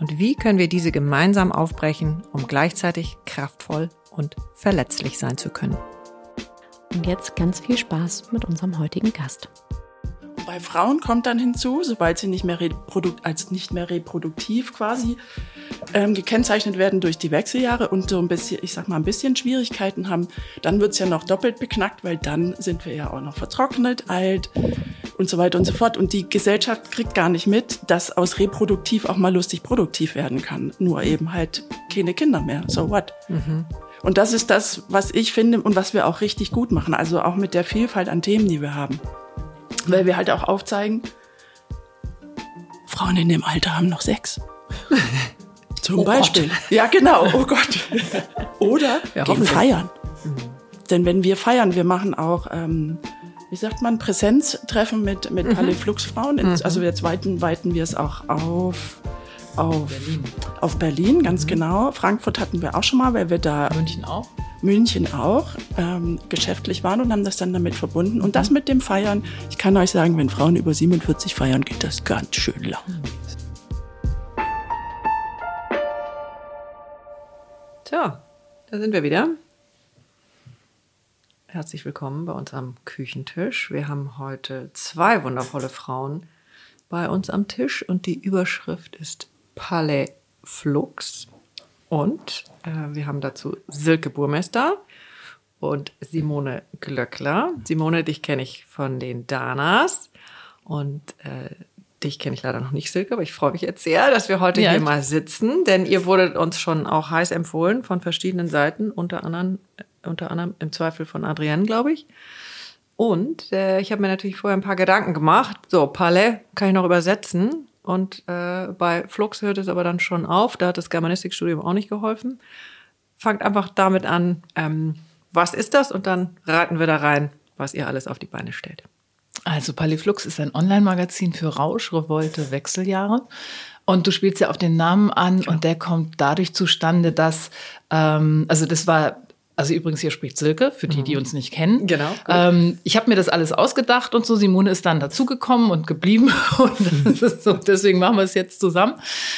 Und wie können wir diese gemeinsam aufbrechen, um gleichzeitig kraftvoll und verletzlich sein zu können? Und jetzt ganz viel Spaß mit unserem heutigen Gast. Bei Frauen kommt dann hinzu, sobald sie nicht mehr als nicht mehr reproduktiv quasi ähm, gekennzeichnet werden durch die Wechseljahre und so ein bisschen, ich sag mal, ein bisschen Schwierigkeiten haben, dann wird's ja noch doppelt beknackt, weil dann sind wir ja auch noch vertrocknet, alt und so weiter und so fort. Und die Gesellschaft kriegt gar nicht mit, dass aus reproduktiv auch mal lustig produktiv werden kann. Nur eben halt keine Kinder mehr. So what? Mhm. Und das ist das, was ich finde und was wir auch richtig gut machen. Also auch mit der Vielfalt an Themen, die wir haben. Weil wir halt auch aufzeigen, Frauen in dem Alter haben noch Sex. Zum oh Beispiel. Gott. Ja, genau. Oh Gott. Oder ja, gehen feiern. Mhm. Denn wenn wir feiern, wir machen auch, ähm, wie sagt man, Präsenztreffen mit, mit mhm. Paliflux-Frauen. Mhm. Also jetzt weiten, weiten wir es auch auf auf Berlin. auf Berlin, ganz mhm. genau. Frankfurt hatten wir auch schon mal, weil wir da. München auch? München auch ähm, geschäftlich waren und haben das dann damit verbunden. Und das mit dem Feiern, ich kann euch sagen, wenn Frauen über 47 feiern, geht das ganz schön lang. Tja, da sind wir wieder. Herzlich willkommen bei uns am Küchentisch. Wir haben heute zwei wundervolle Frauen bei uns am Tisch und die Überschrift ist Palais Flux. Und wir haben dazu Silke Burmester und Simone Glöckler. Simone, dich kenne ich von den Danas und äh, dich kenne ich leider noch nicht, Silke, aber ich freue mich jetzt sehr, dass wir heute ja, hier mal sitzen, denn ihr wurdet uns schon auch heiß empfohlen von verschiedenen Seiten, unter anderem, äh, unter anderem im Zweifel von Adrienne, glaube ich. Und äh, ich habe mir natürlich vorher ein paar Gedanken gemacht. So, Palais kann ich noch übersetzen. Und äh, bei Flux hört es aber dann schon auf. Da hat das Germanistikstudium auch nicht geholfen. Fangt einfach damit an, ähm, was ist das? Und dann raten wir da rein, was ihr alles auf die Beine stellt. Also Paliflux ist ein Online-Magazin für Rausch, Revolte, Wechseljahre. Und du spielst ja auf den Namen an ja. und der kommt dadurch zustande, dass, ähm, also das war also übrigens, hier spricht Silke, für die, die mhm. uns nicht kennen. Genau. Ähm, ich habe mir das alles ausgedacht und so. Simone ist dann dazugekommen und geblieben. Und so, deswegen machen wir es jetzt zusammen.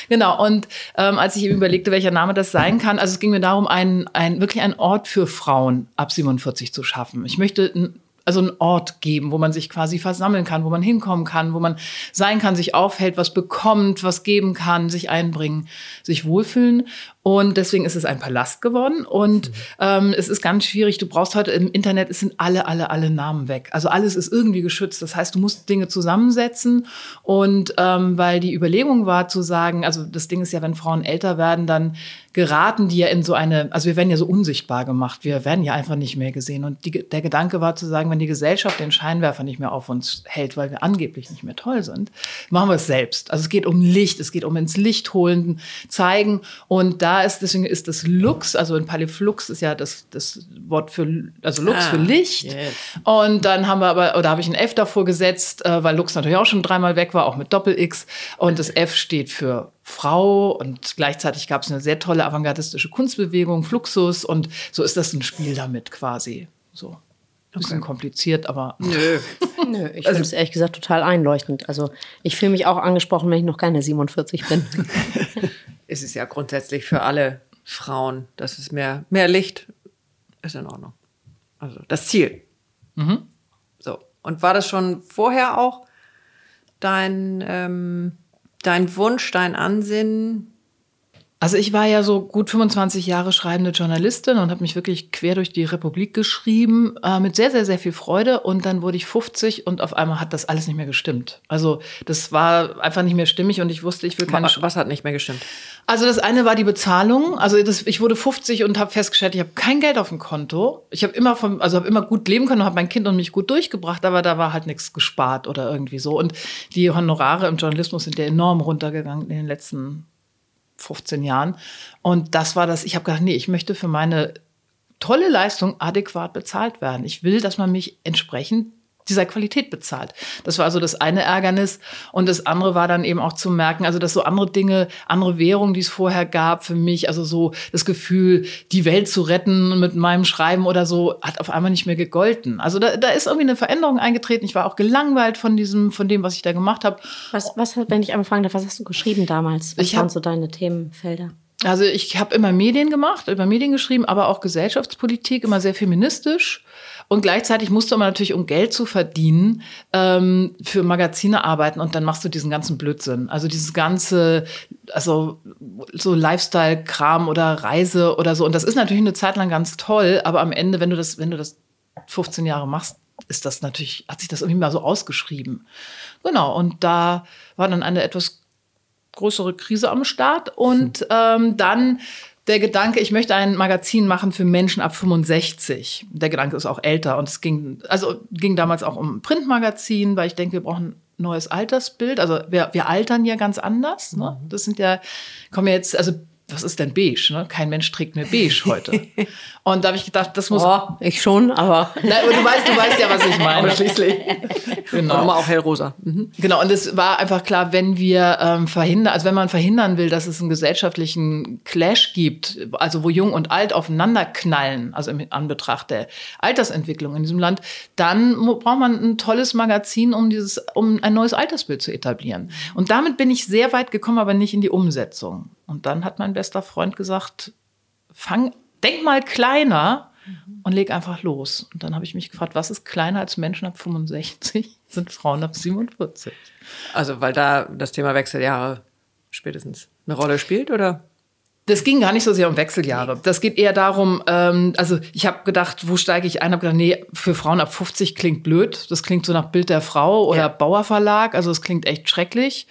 Genau. Und ähm, als ich eben überlegte, welcher Name das sein kann, also es ging mir darum, ein, ein, wirklich einen Ort für Frauen ab 47 zu schaffen. Ich möchte also einen Ort geben, wo man sich quasi versammeln kann, wo man hinkommen kann, wo man sein kann, sich aufhält, was bekommt, was geben kann, sich einbringen, sich wohlfühlen. Und deswegen ist es ein Palast geworden. Und mhm. ähm, es ist ganz schwierig. Du brauchst heute im Internet, es sind alle, alle, alle Namen weg. Also alles ist irgendwie geschützt. Das heißt, du musst Dinge zusammensetzen. Und ähm, weil die Überlegung war zu sagen, also das Ding ist ja, wenn Frauen älter werden, dann geraten die ja in so eine, also wir werden ja so unsichtbar gemacht. Wir werden ja einfach nicht mehr gesehen. Und die, der Gedanke war zu sagen, wenn die Gesellschaft den Scheinwerfer nicht mehr auf uns hält, weil wir angeblich nicht mehr toll sind, machen wir es selbst. Also es geht um Licht, es geht um ins Licht holen, zeigen. Und da ist, deswegen ist das Lux, also in Paliflux ist ja das, das Wort für, also Lux ah, für Licht. Yes. Und dann haben wir aber, oder habe ich ein F davor gesetzt, äh, weil Lux natürlich auch schon dreimal weg war, auch mit Doppel-X. Und das F steht für Frau und gleichzeitig gab es eine sehr tolle avantgardistische Kunstbewegung, Fluxus und so ist das ein Spiel damit quasi. So. Ein bisschen okay. kompliziert, aber. Nö. Nö, ich also, finde es ehrlich gesagt total einleuchtend. Also ich fühle mich auch angesprochen, wenn ich noch keine 47 bin. es ist ja grundsätzlich für alle Frauen, dass es mehr, mehr Licht ist in Ordnung. Also das Ziel. Mhm. So. Und war das schon vorher auch dein, ähm, dein Wunsch, dein Ansinnen, also ich war ja so gut 25 Jahre schreibende Journalistin und habe mich wirklich quer durch die Republik geschrieben, äh, mit sehr, sehr, sehr viel Freude. Und dann wurde ich 50 und auf einmal hat das alles nicht mehr gestimmt. Also das war einfach nicht mehr stimmig und ich wusste, ich will keine... Was, was hat nicht mehr gestimmt? Also das eine war die Bezahlung. Also das, ich wurde 50 und habe festgestellt, ich habe kein Geld auf dem Konto. Ich habe immer vom, also habe immer gut leben können und habe mein Kind und mich gut durchgebracht, aber da war halt nichts gespart oder irgendwie so. Und die Honorare im Journalismus sind ja enorm runtergegangen in den letzten 15 Jahren. Und das war das, ich habe gedacht, nee, ich möchte für meine tolle Leistung adäquat bezahlt werden. Ich will, dass man mich entsprechend dieser Qualität bezahlt. Das war also das eine Ärgernis. Und das andere war dann eben auch zu merken, also dass so andere Dinge, andere Währungen, die es vorher gab für mich, also so das Gefühl, die Welt zu retten mit meinem Schreiben oder so, hat auf einmal nicht mehr gegolten. Also da, da ist irgendwie eine Veränderung eingetreten. Ich war auch gelangweilt von diesem, von dem, was ich da gemacht habe. Was, was wenn ich einmal fragen darf, was hast du geschrieben damals? Was ich waren so deine Themenfelder? Also ich habe immer Medien gemacht, über Medien geschrieben, aber auch Gesellschaftspolitik, immer sehr feministisch. Und gleichzeitig musst du aber natürlich, um Geld zu verdienen, ähm, für Magazine arbeiten und dann machst du diesen ganzen Blödsinn. Also dieses ganze, also so Lifestyle-Kram oder Reise oder so. Und das ist natürlich eine Zeit lang ganz toll, aber am Ende, wenn du das, wenn du das 15 Jahre machst, ist das natürlich, hat sich das irgendwie mal so ausgeschrieben. Genau, und da war dann eine etwas größere Krise am Start. Und ähm, dann der Gedanke, ich möchte ein Magazin machen für Menschen ab 65. Der Gedanke ist auch älter und es ging, also ging damals auch um ein Printmagazin, weil ich denke, wir brauchen ein neues Altersbild. Also wir, wir altern ja ganz anders. Ne? Mhm. Das sind ja, kommen ja jetzt, also was ist denn beige? Ne? Kein Mensch trägt mehr beige heute. Und da habe ich gedacht, das muss. Oh, ich schon, aber. Nein, aber du weißt, du weißt ja, was ich meine. Aber schließlich. Genau. Aber auch hellrosa. Mhm. Genau. Und es war einfach klar, wenn wir ähm, verhindern, also wenn man verhindern will, dass es einen gesellschaftlichen Clash gibt, also wo Jung und Alt aufeinander knallen, also im Anbetracht der Altersentwicklung in diesem Land, dann braucht man ein tolles Magazin, um dieses, um ein neues Altersbild zu etablieren. Und damit bin ich sehr weit gekommen, aber nicht in die Umsetzung. Und dann hat mein bester Freund gesagt, fang, denk mal kleiner und leg einfach los. Und dann habe ich mich gefragt, was ist kleiner als Menschen ab 65? Sind Frauen ab 47? Also, weil da das Thema Wechseljahre spätestens eine Rolle spielt, oder? Das ging gar nicht so sehr um Wechseljahre. Das geht eher darum, ähm, also ich habe gedacht, wo steige ich ein? Habe gedacht, nee, für Frauen ab 50 klingt blöd. Das klingt so nach Bild der Frau oder ja. Bauerverlag. Also es klingt echt schrecklich.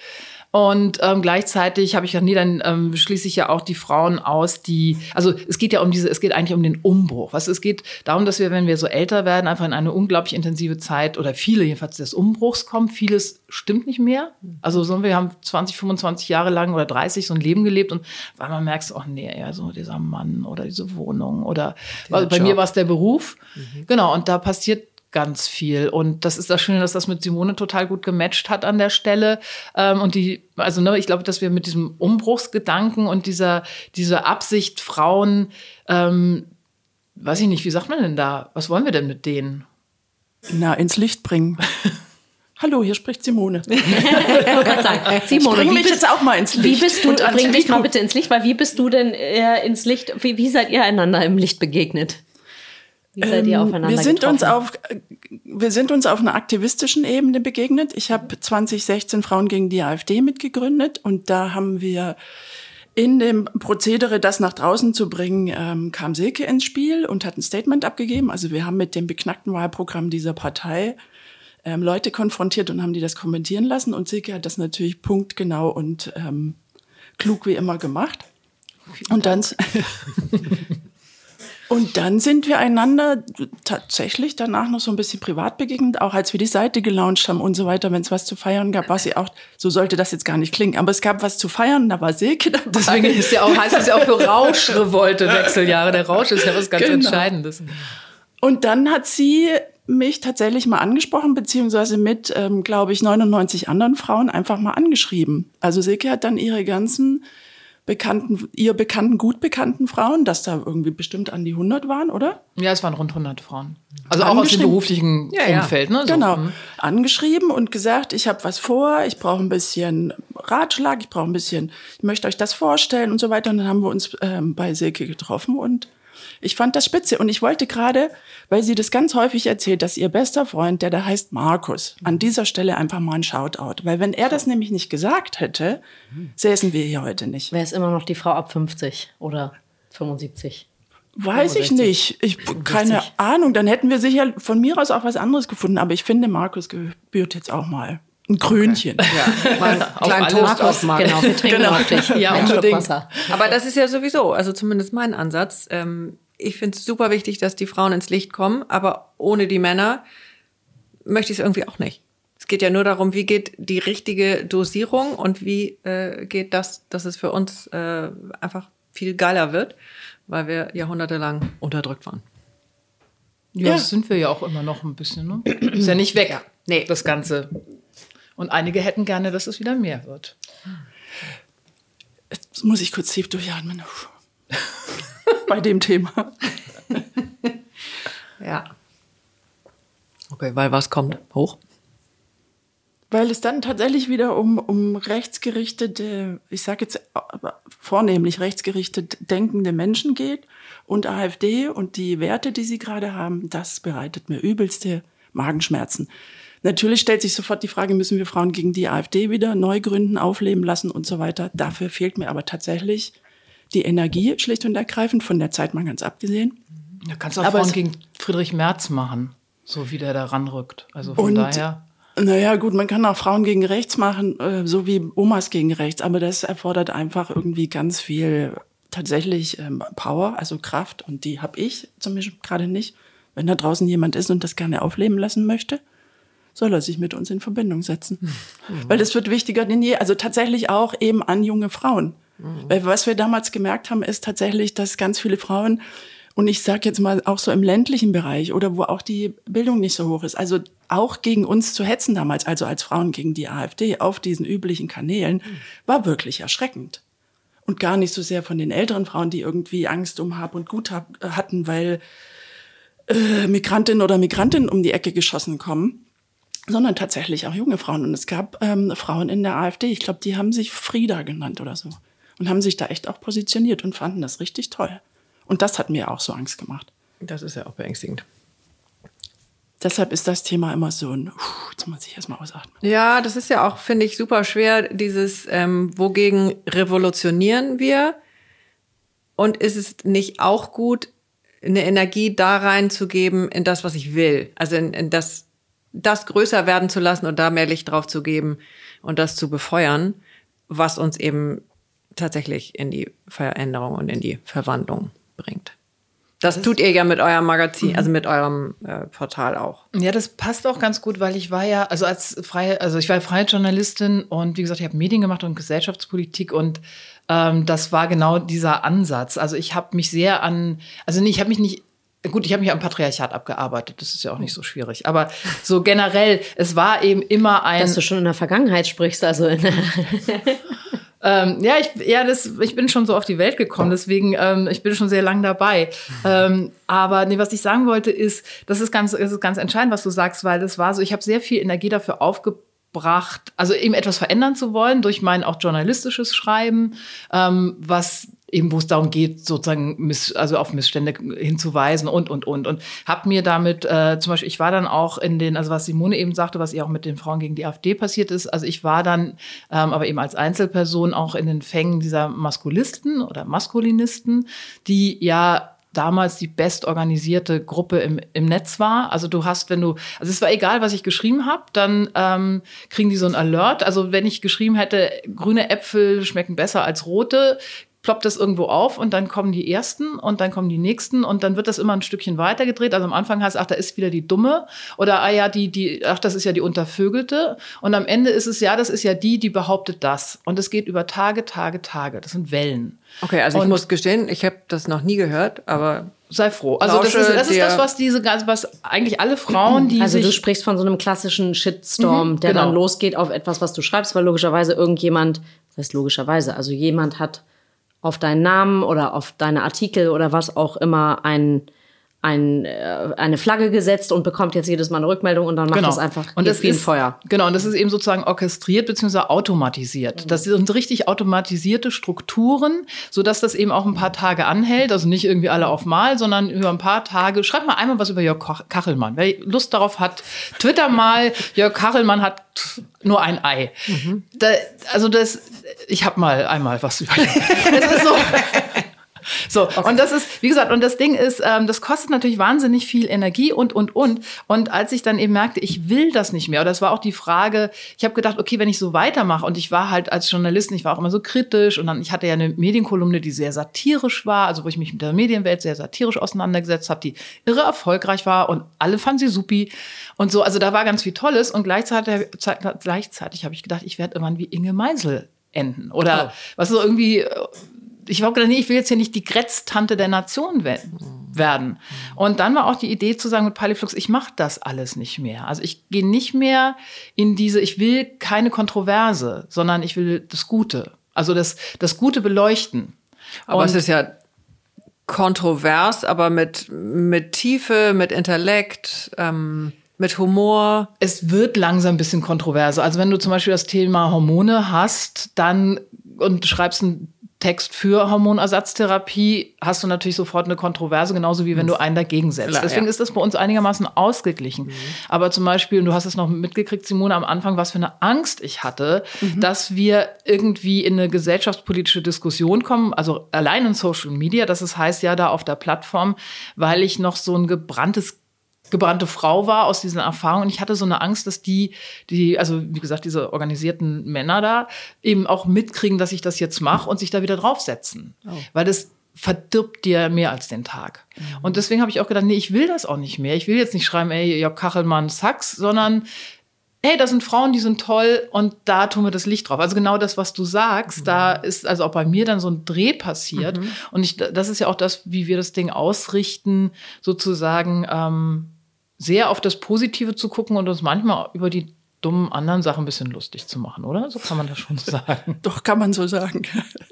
Und ähm, gleichzeitig habe ich gedacht, nee, dann ähm, schließe ich ja auch die Frauen aus, die, also es geht ja um diese, es geht eigentlich um den Umbruch. Was es geht darum, dass wir, wenn wir so älter werden, einfach in eine unglaublich intensive Zeit oder viele jedenfalls des Umbruchs kommen. Vieles stimmt nicht mehr. Also so, wir haben 20, 25 Jahre lang oder 30 so ein Leben gelebt und weil man merkt, oh nee, ja, so dieser Mann oder diese Wohnung oder bei Job. mir war es der Beruf. Mhm. Genau, und da passiert ganz viel. Und das ist das Schöne, dass das mit Simone total gut gematcht hat an der Stelle. Ähm, und die, also ne, ich glaube, dass wir mit diesem Umbruchsgedanken und dieser, dieser Absicht, Frauen, ähm, weiß ich nicht, wie sagt man denn da? Was wollen wir denn mit denen? Na, ins Licht bringen. Hallo, hier spricht Simone. Simone, bring mich jetzt auch mal ins Licht. Wie bist du, bring dich mal bitte ins Licht, weil wie bist du denn äh, ins Licht, wie, wie seid ihr einander im Licht begegnet? Wie seid ihr ähm, aufeinander wir sind getroffen? uns auf wir sind uns auf einer aktivistischen Ebene begegnet. Ich habe 2016 Frauen gegen die AfD mitgegründet und da haben wir in dem Prozedere, das nach draußen zu bringen, ähm, kam Silke ins Spiel und hat ein Statement abgegeben. Also wir haben mit dem beknackten Wahlprogramm dieser Partei ähm, Leute konfrontiert und haben die das kommentieren lassen. Und Silke hat das natürlich punktgenau und ähm, klug wie immer gemacht. Und dann Und dann sind wir einander tatsächlich danach noch so ein bisschen privat begegnet, auch als wir die Seite gelauncht haben und so weiter. Wenn es was zu feiern gab, war sie auch, so sollte das jetzt gar nicht klingen, aber es gab was zu feiern, da war Silke dabei. Deswegen ist ja auch, heißt es ja auch für Rauschrevolte Wechseljahre. Der Rausch ist ja was ganz genau. Entscheidendes. Und dann hat sie mich tatsächlich mal angesprochen, beziehungsweise mit, ähm, glaube ich, 99 anderen Frauen einfach mal angeschrieben. Also Silke hat dann ihre ganzen bekannten, ihr bekannten, gut bekannten Frauen, dass da irgendwie bestimmt an die 100 waren, oder? Ja, es waren rund 100 Frauen. Also auch aus dem beruflichen Ja, ja. Umfeld. Ne? So, Genau. mhm. Angeschrieben und gesagt, ich habe was vor, ich brauche ein bisschen Ratschlag, ich brauche ein bisschen, ich möchte euch das vorstellen und so weiter. Und dann haben wir uns ähm, bei Silke getroffen und ich fand das spitze. Und ich wollte gerade, weil sie das ganz häufig erzählt, dass ihr bester Freund, der da heißt Markus, an dieser Stelle einfach mal ein Shoutout. Weil wenn er das nämlich nicht gesagt hätte, säßen wir hier heute nicht. Wer ist immer noch die Frau ab 50 oder 75? Weiß ich 65. nicht. Ich, keine Ahnung. Dann hätten wir sicher von mir aus auch was anderes gefunden. Aber ich finde, Markus gebührt jetzt auch mal ein Krönchen. Ja, mal einen kleinen. Toast Markus, aufmachen. genau, wir trinken auf dich. Ja, unbedingt. Wasser. Aber das ist ja sowieso, also zumindest mein Ansatz. Ähm, ich finde es super wichtig, dass die Frauen ins Licht kommen, aber ohne die Männer möchte ich es irgendwie auch nicht. Es geht ja nur darum, wie geht die richtige Dosierung und wie äh, geht das, dass es für uns äh, einfach viel geiler wird, weil wir jahrhundertelang unterdrückt waren. Ja, Ja. das sind wir ja auch immer noch ein bisschen. Ne? Ist ja nicht weg, Nee. das Ganze. Und einige hätten gerne, dass es wieder mehr wird. Jetzt muss ich kurz tief durchatmen. Bei dem Thema. Ja. Okay, weil was kommt? Hoch? Weil es dann tatsächlich wieder um, um rechtsgerichtete, ich sage jetzt vornehmlich rechtsgerichtet denkende Menschen geht und AfD und die Werte, die sie gerade haben, das bereitet mir übelste Magenschmerzen. Natürlich stellt sich sofort die Frage, müssen wir Frauen gegen die AfD wieder neu gründen, aufleben lassen und so weiter. Dafür fehlt mir aber tatsächlich die Energie, schlicht und ergreifend, von der Zeit mal ganz abgesehen. Da kannst du auch Aber Frauen es- gegen Friedrich Merz machen, so wie der da ranrückt. Also von daher. Naja, gut, man kann auch Frauen gegen rechts machen, äh, so wie Omas gegen rechts, aber das erfordert einfach irgendwie ganz viel tatsächlich ähm, Power, also Kraft und die habe ich zum Beispiel gerade nicht. Wenn da draußen jemand ist und das gerne aufleben lassen möchte, soll er sich mit uns in Verbindung setzen. Weil das wird wichtiger denn je, also tatsächlich auch eben an junge Frauen. Weil was wir damals gemerkt haben, ist tatsächlich, dass ganz viele Frauen, und ich sage jetzt mal auch so im ländlichen Bereich oder wo auch die Bildung nicht so hoch ist, also auch gegen uns zu hetzen damals, also als Frauen gegen die AfD auf diesen üblichen Kanälen, war wirklich erschreckend. Und gar nicht so sehr von den älteren Frauen, die irgendwie Angst um Hab und Gut hab, hatten, weil äh, Migrantinnen oder Migrantinnen um die Ecke geschossen kommen, sondern tatsächlich auch junge Frauen. Und es gab ähm, Frauen in der AfD, ich glaube, die haben sich Frieda genannt oder so. Und haben sich da echt auch positioniert und fanden das richtig toll. Und das hat mir auch so Angst gemacht. Das ist ja auch beängstigend. Deshalb ist das Thema immer so ein, jetzt muss ich erstmal ausatmen. Ja, das ist ja auch, finde ich, super schwer, dieses, ähm, wogegen revolutionieren wir? Und ist es nicht auch gut, eine Energie da reinzugeben in das, was ich will? Also in, in das, das größer werden zu lassen und da mehr Licht drauf zu geben und das zu befeuern, was uns eben tatsächlich in die Veränderung und in die Verwandlung bringt. Das tut ihr ja mit eurem Magazin, also mit eurem äh, Portal auch. Ja, das passt auch ganz gut, weil ich war ja, also als freie, also ich war freie Journalistin und wie gesagt, ich habe Medien gemacht und Gesellschaftspolitik und ähm, das war genau dieser Ansatz. Also ich habe mich sehr an, also nee, ich habe mich nicht Gut, ich habe mich am Patriarchat abgearbeitet, das ist ja auch nicht so schwierig. Aber so generell, es war eben immer ein. Dass du schon in der Vergangenheit sprichst, also in der Ähm, ja, ich, ja das, ich bin schon so auf die Welt gekommen, deswegen, ähm, ich bin schon sehr lang dabei. Ähm, aber nee, was ich sagen wollte, ist, das ist ganz, das ist ganz entscheidend, was du sagst, weil das war so, ich habe sehr viel Energie dafür aufgebracht, also eben etwas verändern zu wollen durch mein auch journalistisches Schreiben, ähm, was eben wo es darum geht, sozusagen miss, also auf Missstände hinzuweisen und und und und habe mir damit äh, zum Beispiel, ich war dann auch in den, also was Simone eben sagte, was ihr auch mit den Frauen gegen die AfD passiert ist, also ich war dann ähm, aber eben als Einzelperson auch in den Fängen dieser Maskulisten oder Maskulinisten, die ja damals die bestorganisierte Gruppe im, im Netz war. Also du hast, wenn du, also es war egal, was ich geschrieben habe, dann ähm, kriegen die so ein Alert. Also wenn ich geschrieben hätte, grüne Äpfel schmecken besser als rote, ploppt das irgendwo auf und dann kommen die ersten und dann kommen die nächsten und dann wird das immer ein Stückchen weitergedreht. Also am Anfang heißt, ach, da ist wieder die Dumme oder ah ja, die, die, ach, das ist ja die Untervögelte. Und am Ende ist es ja, das ist ja die, die behauptet das. Und es geht über Tage, Tage, Tage. Das sind Wellen. Okay, also ich Und- muss gestehen, ich habe das noch nie gehört, aber Sei froh. Also das ist, das ist das, was diese, was eigentlich alle Frauen, die Also sich du sprichst von so einem klassischen Shitstorm, der genau. dann losgeht auf etwas, was du schreibst, weil logischerweise irgendjemand, das heißt logischerweise, also jemand hat auf deinen Namen oder auf deine Artikel oder was auch immer ein ein, äh, eine Flagge gesetzt und bekommt jetzt jedes Mal eine Rückmeldung und dann macht Genau. das einfach und das ist, Feuer. Genau, und das ist eben sozusagen orchestriert bzw. automatisiert. Das sind richtig automatisierte Strukturen, sodass das eben auch ein paar Tage anhält. Also nicht irgendwie alle auf Mal, sondern über ein paar Tage. Schreibt mal einmal was über Jörg Kachelmann. Wer Lust darauf hat, Twitter mal, Jörg Kachelmann hat nur ein Ei. Da, also das, ich habe mal einmal was über Das ist so. So, und das ist, wie gesagt, und das Ding ist, ähm, das kostet natürlich wahnsinnig viel Energie und, und, und. Und als ich dann eben merkte, ich will das nicht mehr, oder das war auch die Frage, ich habe gedacht, okay, wenn ich so weitermache, und ich war halt als Journalistin, ich war auch immer so kritisch, und dann, ich hatte ja eine Medienkolumne, die sehr satirisch war, also wo ich mich mit der Medienwelt sehr satirisch auseinandergesetzt habe, die irre erfolgreich war, und alle fanden sie supi. Und so, also da war ganz viel Tolles, und gleichzeitig, gleichzeitig habe ich gedacht, ich werde irgendwann wie Inge Meisel enden. Oder was so irgendwie äh, ich habe gedacht, nee, ich will jetzt hier nicht die Grätztante der Nation we werden. Und dann war auch die Idee zu sagen mit Paliflux, ich mache das alles nicht mehr. Also ich gehe nicht mehr in diese, ich will keine Kontroverse, sondern ich will das Gute. Also das, das Gute beleuchten. Aber Und- es ist ja kontrovers, aber mit, mit Tiefe, mit Intellekt, ähm, mit Humor. es wird langsam ein bisschen kontroverser. Also wenn du zum Beispiel das Thema Hormone hast, dann und schreibst einen Text für Hormonersatztherapie, hast du natürlich sofort eine Kontroverse, genauso wie wenn du einen dagegen setzt. Klar, Deswegen ja. ist das bei uns einigermaßen ausgeglichen. Aber zum Beispiel, und du hast es noch mitgekriegt, Simone, am Anfang, was für eine Angst ich hatte, dass wir irgendwie in eine gesellschaftspolitische Diskussion kommen, also allein in Social Media, das ist, heißt ja da auf der Plattform, weil ich noch so ein gebranntes gebrannte Frau war aus diesen Erfahrungen. Und ich hatte so eine Angst, dass die, die, also wie gesagt, diese organisierten Männer da eben auch mitkriegen, dass ich das jetzt mache und sich da wieder draufsetzen. Weil das verdirbt dir mehr als den Tag. Und deswegen habe ich auch gedacht, nee, ich will das auch nicht mehr. Ich will jetzt nicht schreiben, ey, Jörg Kachelmann, Sachs, sondern hey, das sind Frauen, die sind toll und da tun wir das Licht drauf. Also genau das, was du sagst, da ist also auch bei mir dann so ein Dreh passiert. Und ich, das ist ja auch das, wie wir das Ding ausrichten, sozusagen ähm, sehr auf das Positive zu gucken und uns manchmal über die dummen anderen Sachen ein bisschen lustig zu machen, oder? So kann man das schon sagen. Doch, kann man so sagen.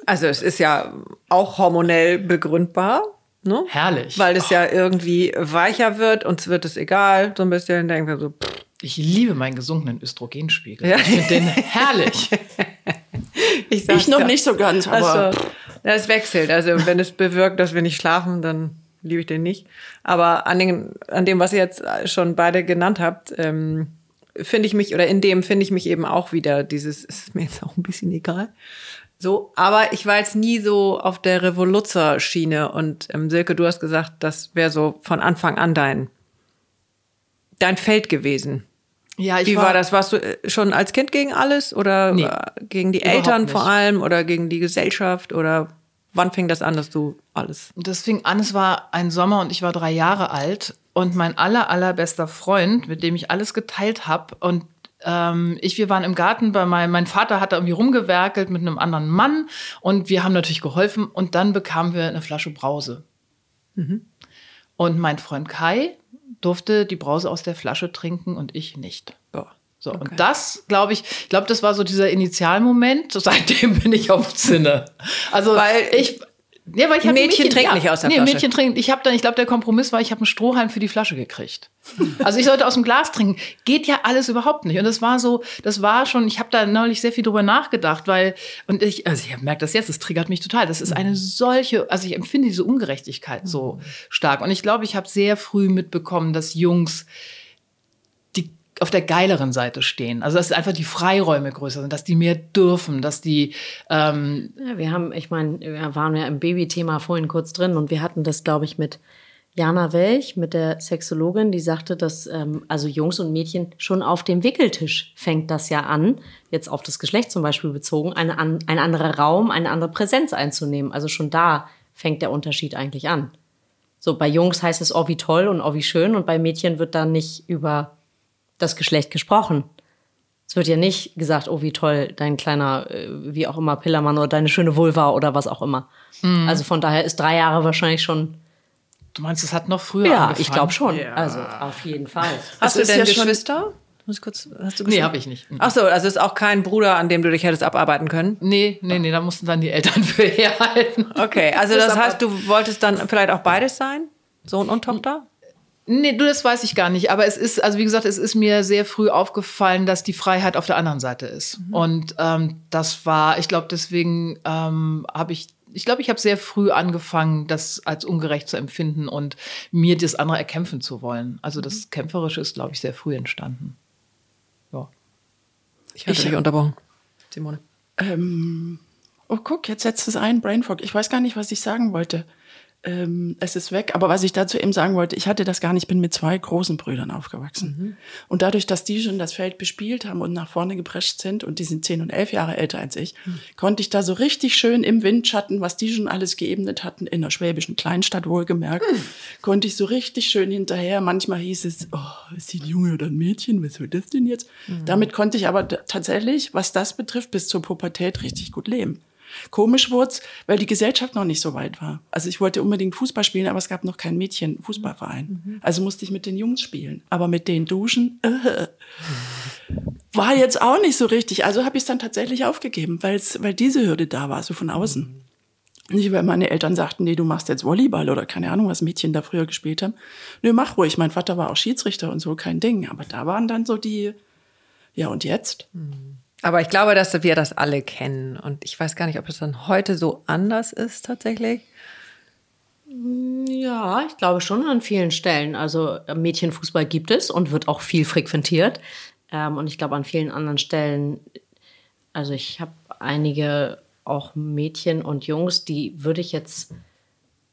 Also es ist ja auch hormonell begründbar. Ne? Herrlich. Weil es ja irgendwie weicher wird, uns wird es egal, so ein bisschen denken wir so, pff, Ich liebe meinen gesunkenen Östrogenspiegel. Ja. Ich finde den herrlich. ich Ich noch ja. nicht so ganz, aber Also, ja, es wechselt. Also wenn es bewirkt, dass wir nicht schlafen, dann liebe ich den nicht. Aber an, den, an dem, was ihr jetzt schon beide genannt habt, ähm, finde ich mich, oder in dem finde ich mich eben auch wieder dieses, ist mir jetzt auch ein bisschen egal. So, aber ich war jetzt nie so auf der Revoluzzer-Schiene und ähm, Silke, du hast gesagt, das wäre so von Anfang an dein, dein Feld gewesen. Ja, ich Wie war, das? Warst du äh, schon als Kind gegen alles oder Nee, gegen die Eltern nicht. vor allem oder gegen die Gesellschaft oder wann fing das an, dass du alles? Das fing an, es war ein Sommer und ich war drei Jahre alt und mein aller, allerbester Freund, mit dem ich alles geteilt habe und ähm, ich, wir waren im Garten bei meinem, mein Vater hat da irgendwie rumgewerkelt mit einem anderen Mann und wir haben natürlich geholfen und dann bekamen wir eine Flasche Brause. Und mein Freund Kai durfte die Brause aus der Flasche trinken und ich nicht. Boah. So, und das, glaube ich, ich glaube, das war so dieser Initialmoment. Seitdem bin ich auf Zinne. Also, Weil ich. Ja, weil ich ein Mädchen trinken nicht aus der nee, Flasche. Mädchen trinken. Ich habe dann, ich glaube, der Kompromiss war, ich habe einen Strohhalm für die Flasche gekriegt. Also ich sollte aus dem Glas trinken. Geht ja alles überhaupt nicht. Und das war so, das war schon, ich habe da neulich sehr viel drüber nachgedacht, weil, und ich, also ich merke das jetzt, das triggert mich total. Das ist eine solche, also ich empfinde diese Ungerechtigkeit so stark. Und ich glaube, ich habe sehr früh mitbekommen, dass Jungs auf der geileren Seite stehen. Also dass einfach die Freiräume größer sind, dass die mehr dürfen, dass die ähm, Ja, wir haben, ich meine, wir waren ja im Babythema vorhin kurz drin und wir hatten das, glaube ich, mit Jana Welch, mit der Sexologin, die sagte, dass ähm, also Jungs und Mädchen schon auf dem Wickeltisch fängt das ja an, jetzt auf das Geschlecht zum Beispiel bezogen, eine, an, ein anderer Raum, eine andere Präsenz einzunehmen. Also schon da fängt der Unterschied eigentlich an. So, bei Jungs heißt es, oh, wie toll und oh, wie schön und bei Mädchen wird dann nicht über das Geschlecht gesprochen. Es wird ja nicht gesagt, oh, wie toll, dein kleiner, äh, wie auch immer, Pillermann oder deine schöne Vulva oder was auch immer. Also von daher ist drei Jahre wahrscheinlich schon. du meinst, es hat noch früher Ja, angefangen? ich glaube schon. Also auf jeden Fall. Hast Das du denn ja Geschwister? Muss ich kurz, hast du Nee, habe ich nicht. Ach so, also ist auch kein Bruder, an dem du dich hättest abarbeiten können? Nee, nee, nee, da mussten dann die Eltern für herhalten. Okay, also das heißt, du wolltest dann vielleicht auch beides sein? Sohn und Tochter? Nee, du, das weiß ich gar nicht. Aber es ist, also wie gesagt, es ist mir sehr früh aufgefallen, dass die Freiheit auf der anderen Seite ist. Mhm. Und ähm, das war, ich glaube, deswegen ähm, habe ich, ich glaube, ich habe sehr früh angefangen, das als ungerecht zu empfinden und mir das andere erkämpfen zu wollen. Also Mhm. das Kämpferische ist, glaube ich, sehr früh entstanden. Ja. Ich hatte dich unterbrochen. Simone. Ähm, oh, guck, jetzt setzt es ein, Brainfog. Ich weiß gar nicht, was ich sagen wollte. Ähm, es ist weg. Aber was ich dazu eben sagen wollte, ich hatte das gar nicht, ich bin mit zwei großen Brüdern aufgewachsen. Und dadurch, dass die schon das Feld bespielt haben und nach vorne geprescht sind, und die sind zehn und elf Jahre älter als ich, konnte ich da so richtig schön im Windschatten, was die schon alles geebnet hatten, in einer schwäbischen Kleinstadt wohlgemerkt, konnte ich so richtig schön hinterher. Manchmal hieß es, oh, ist sie ein Junge oder ein Mädchen? Was wird das denn jetzt? Damit konnte ich aber tatsächlich, was das betrifft, bis zur Pubertät richtig gut leben. Komisch wurd's, weil die Gesellschaft noch nicht so weit war. Also ich wollte unbedingt Fußball spielen, aber es gab noch keinen Mädchen-Fußballverein. Also musste ich mit den Jungs spielen. Aber mit den Duschen äh, war jetzt auch nicht so richtig. Also habe ich es dann tatsächlich aufgegeben, weil's, weil diese Hürde da war, so von außen. Nicht, weil meine Eltern sagten, nee, du machst jetzt Volleyball oder keine Ahnung, was Mädchen da früher gespielt haben. Nö, mach ruhig. Mein Vater war auch Schiedsrichter und so, kein Ding. Aber da waren dann so die, ja und jetzt? Aber ich glaube, dass wir das alle kennen. Und ich weiß gar nicht, ob es dann heute so anders ist tatsächlich. Ja, ich glaube schon an vielen Stellen. Also äh, Mädchenfußball gibt es und wird auch viel frequentiert. Ähm, und ich glaube an vielen anderen Stellen, also ich habe einige auch Mädchen und Jungs, die würde ich jetzt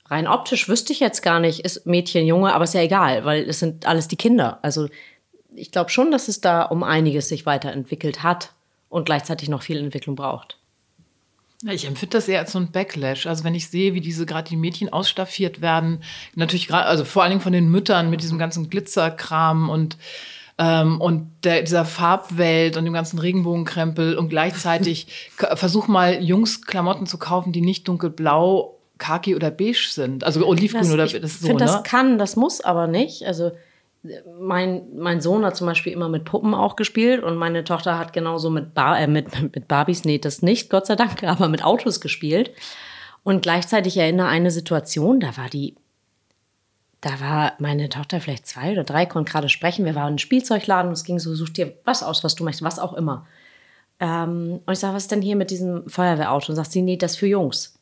rein optisch wüsste ich jetzt gar nicht, ist Mädchen, Junge, aber ist ja egal, weil es sind alles die Kinder. Also ich glaube schon, dass es da um einiges sich weiterentwickelt hat und gleichzeitig noch viel Entwicklung braucht. Ich empfinde das eher als so ein Backlash. Also wenn ich sehe, wie diese gerade die Mädchen ausstaffiert werden, natürlich gerade, also vor allen Dingen von den Müttern mit diesem ganzen Glitzerkram und ähm, und der, dieser Farbwelt und dem ganzen Regenbogenkrempel und gleichzeitig versuch mal Jungs Klamotten zu kaufen, die nicht dunkelblau, khaki oder beige sind, also olivgrün Das- oder ich das ist so, finde, ne? das kann, das muss aber nicht. Also mein, mein Sohn hat zum Beispiel immer mit Puppen auch gespielt und meine Tochter hat genauso mit, Bar äh, mit, mit Barbies, nee, das nicht, Gott sei Dank, aber mit Autos gespielt. Und gleichzeitig erinnere eine Situation, da war die, da war meine Tochter vielleicht zwei oder drei, konnte gerade sprechen. Wir waren im Spielzeugladen und es ging so, such dir was aus, was du möchtest, was auch immer. Ähm, und ich sage, was ist denn hier mit diesem Feuerwehrauto? Und sagt sie, nee, das für Jungs.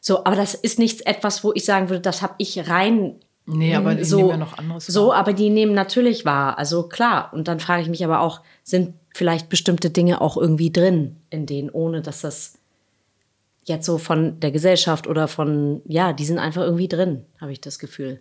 So, aber das ist nichts etwas, wo ich sagen würde, das habe ich rein Nee, aber die so, nehmen ja noch anderes so, wahr. aber die nehmen natürlich wahr. Also klar. Und dann frage ich mich aber auch, sind vielleicht bestimmte Dinge auch irgendwie drin in denen, ohne dass das jetzt so von der Gesellschaft oder von, ja, die sind einfach irgendwie drin, habe ich das Gefühl.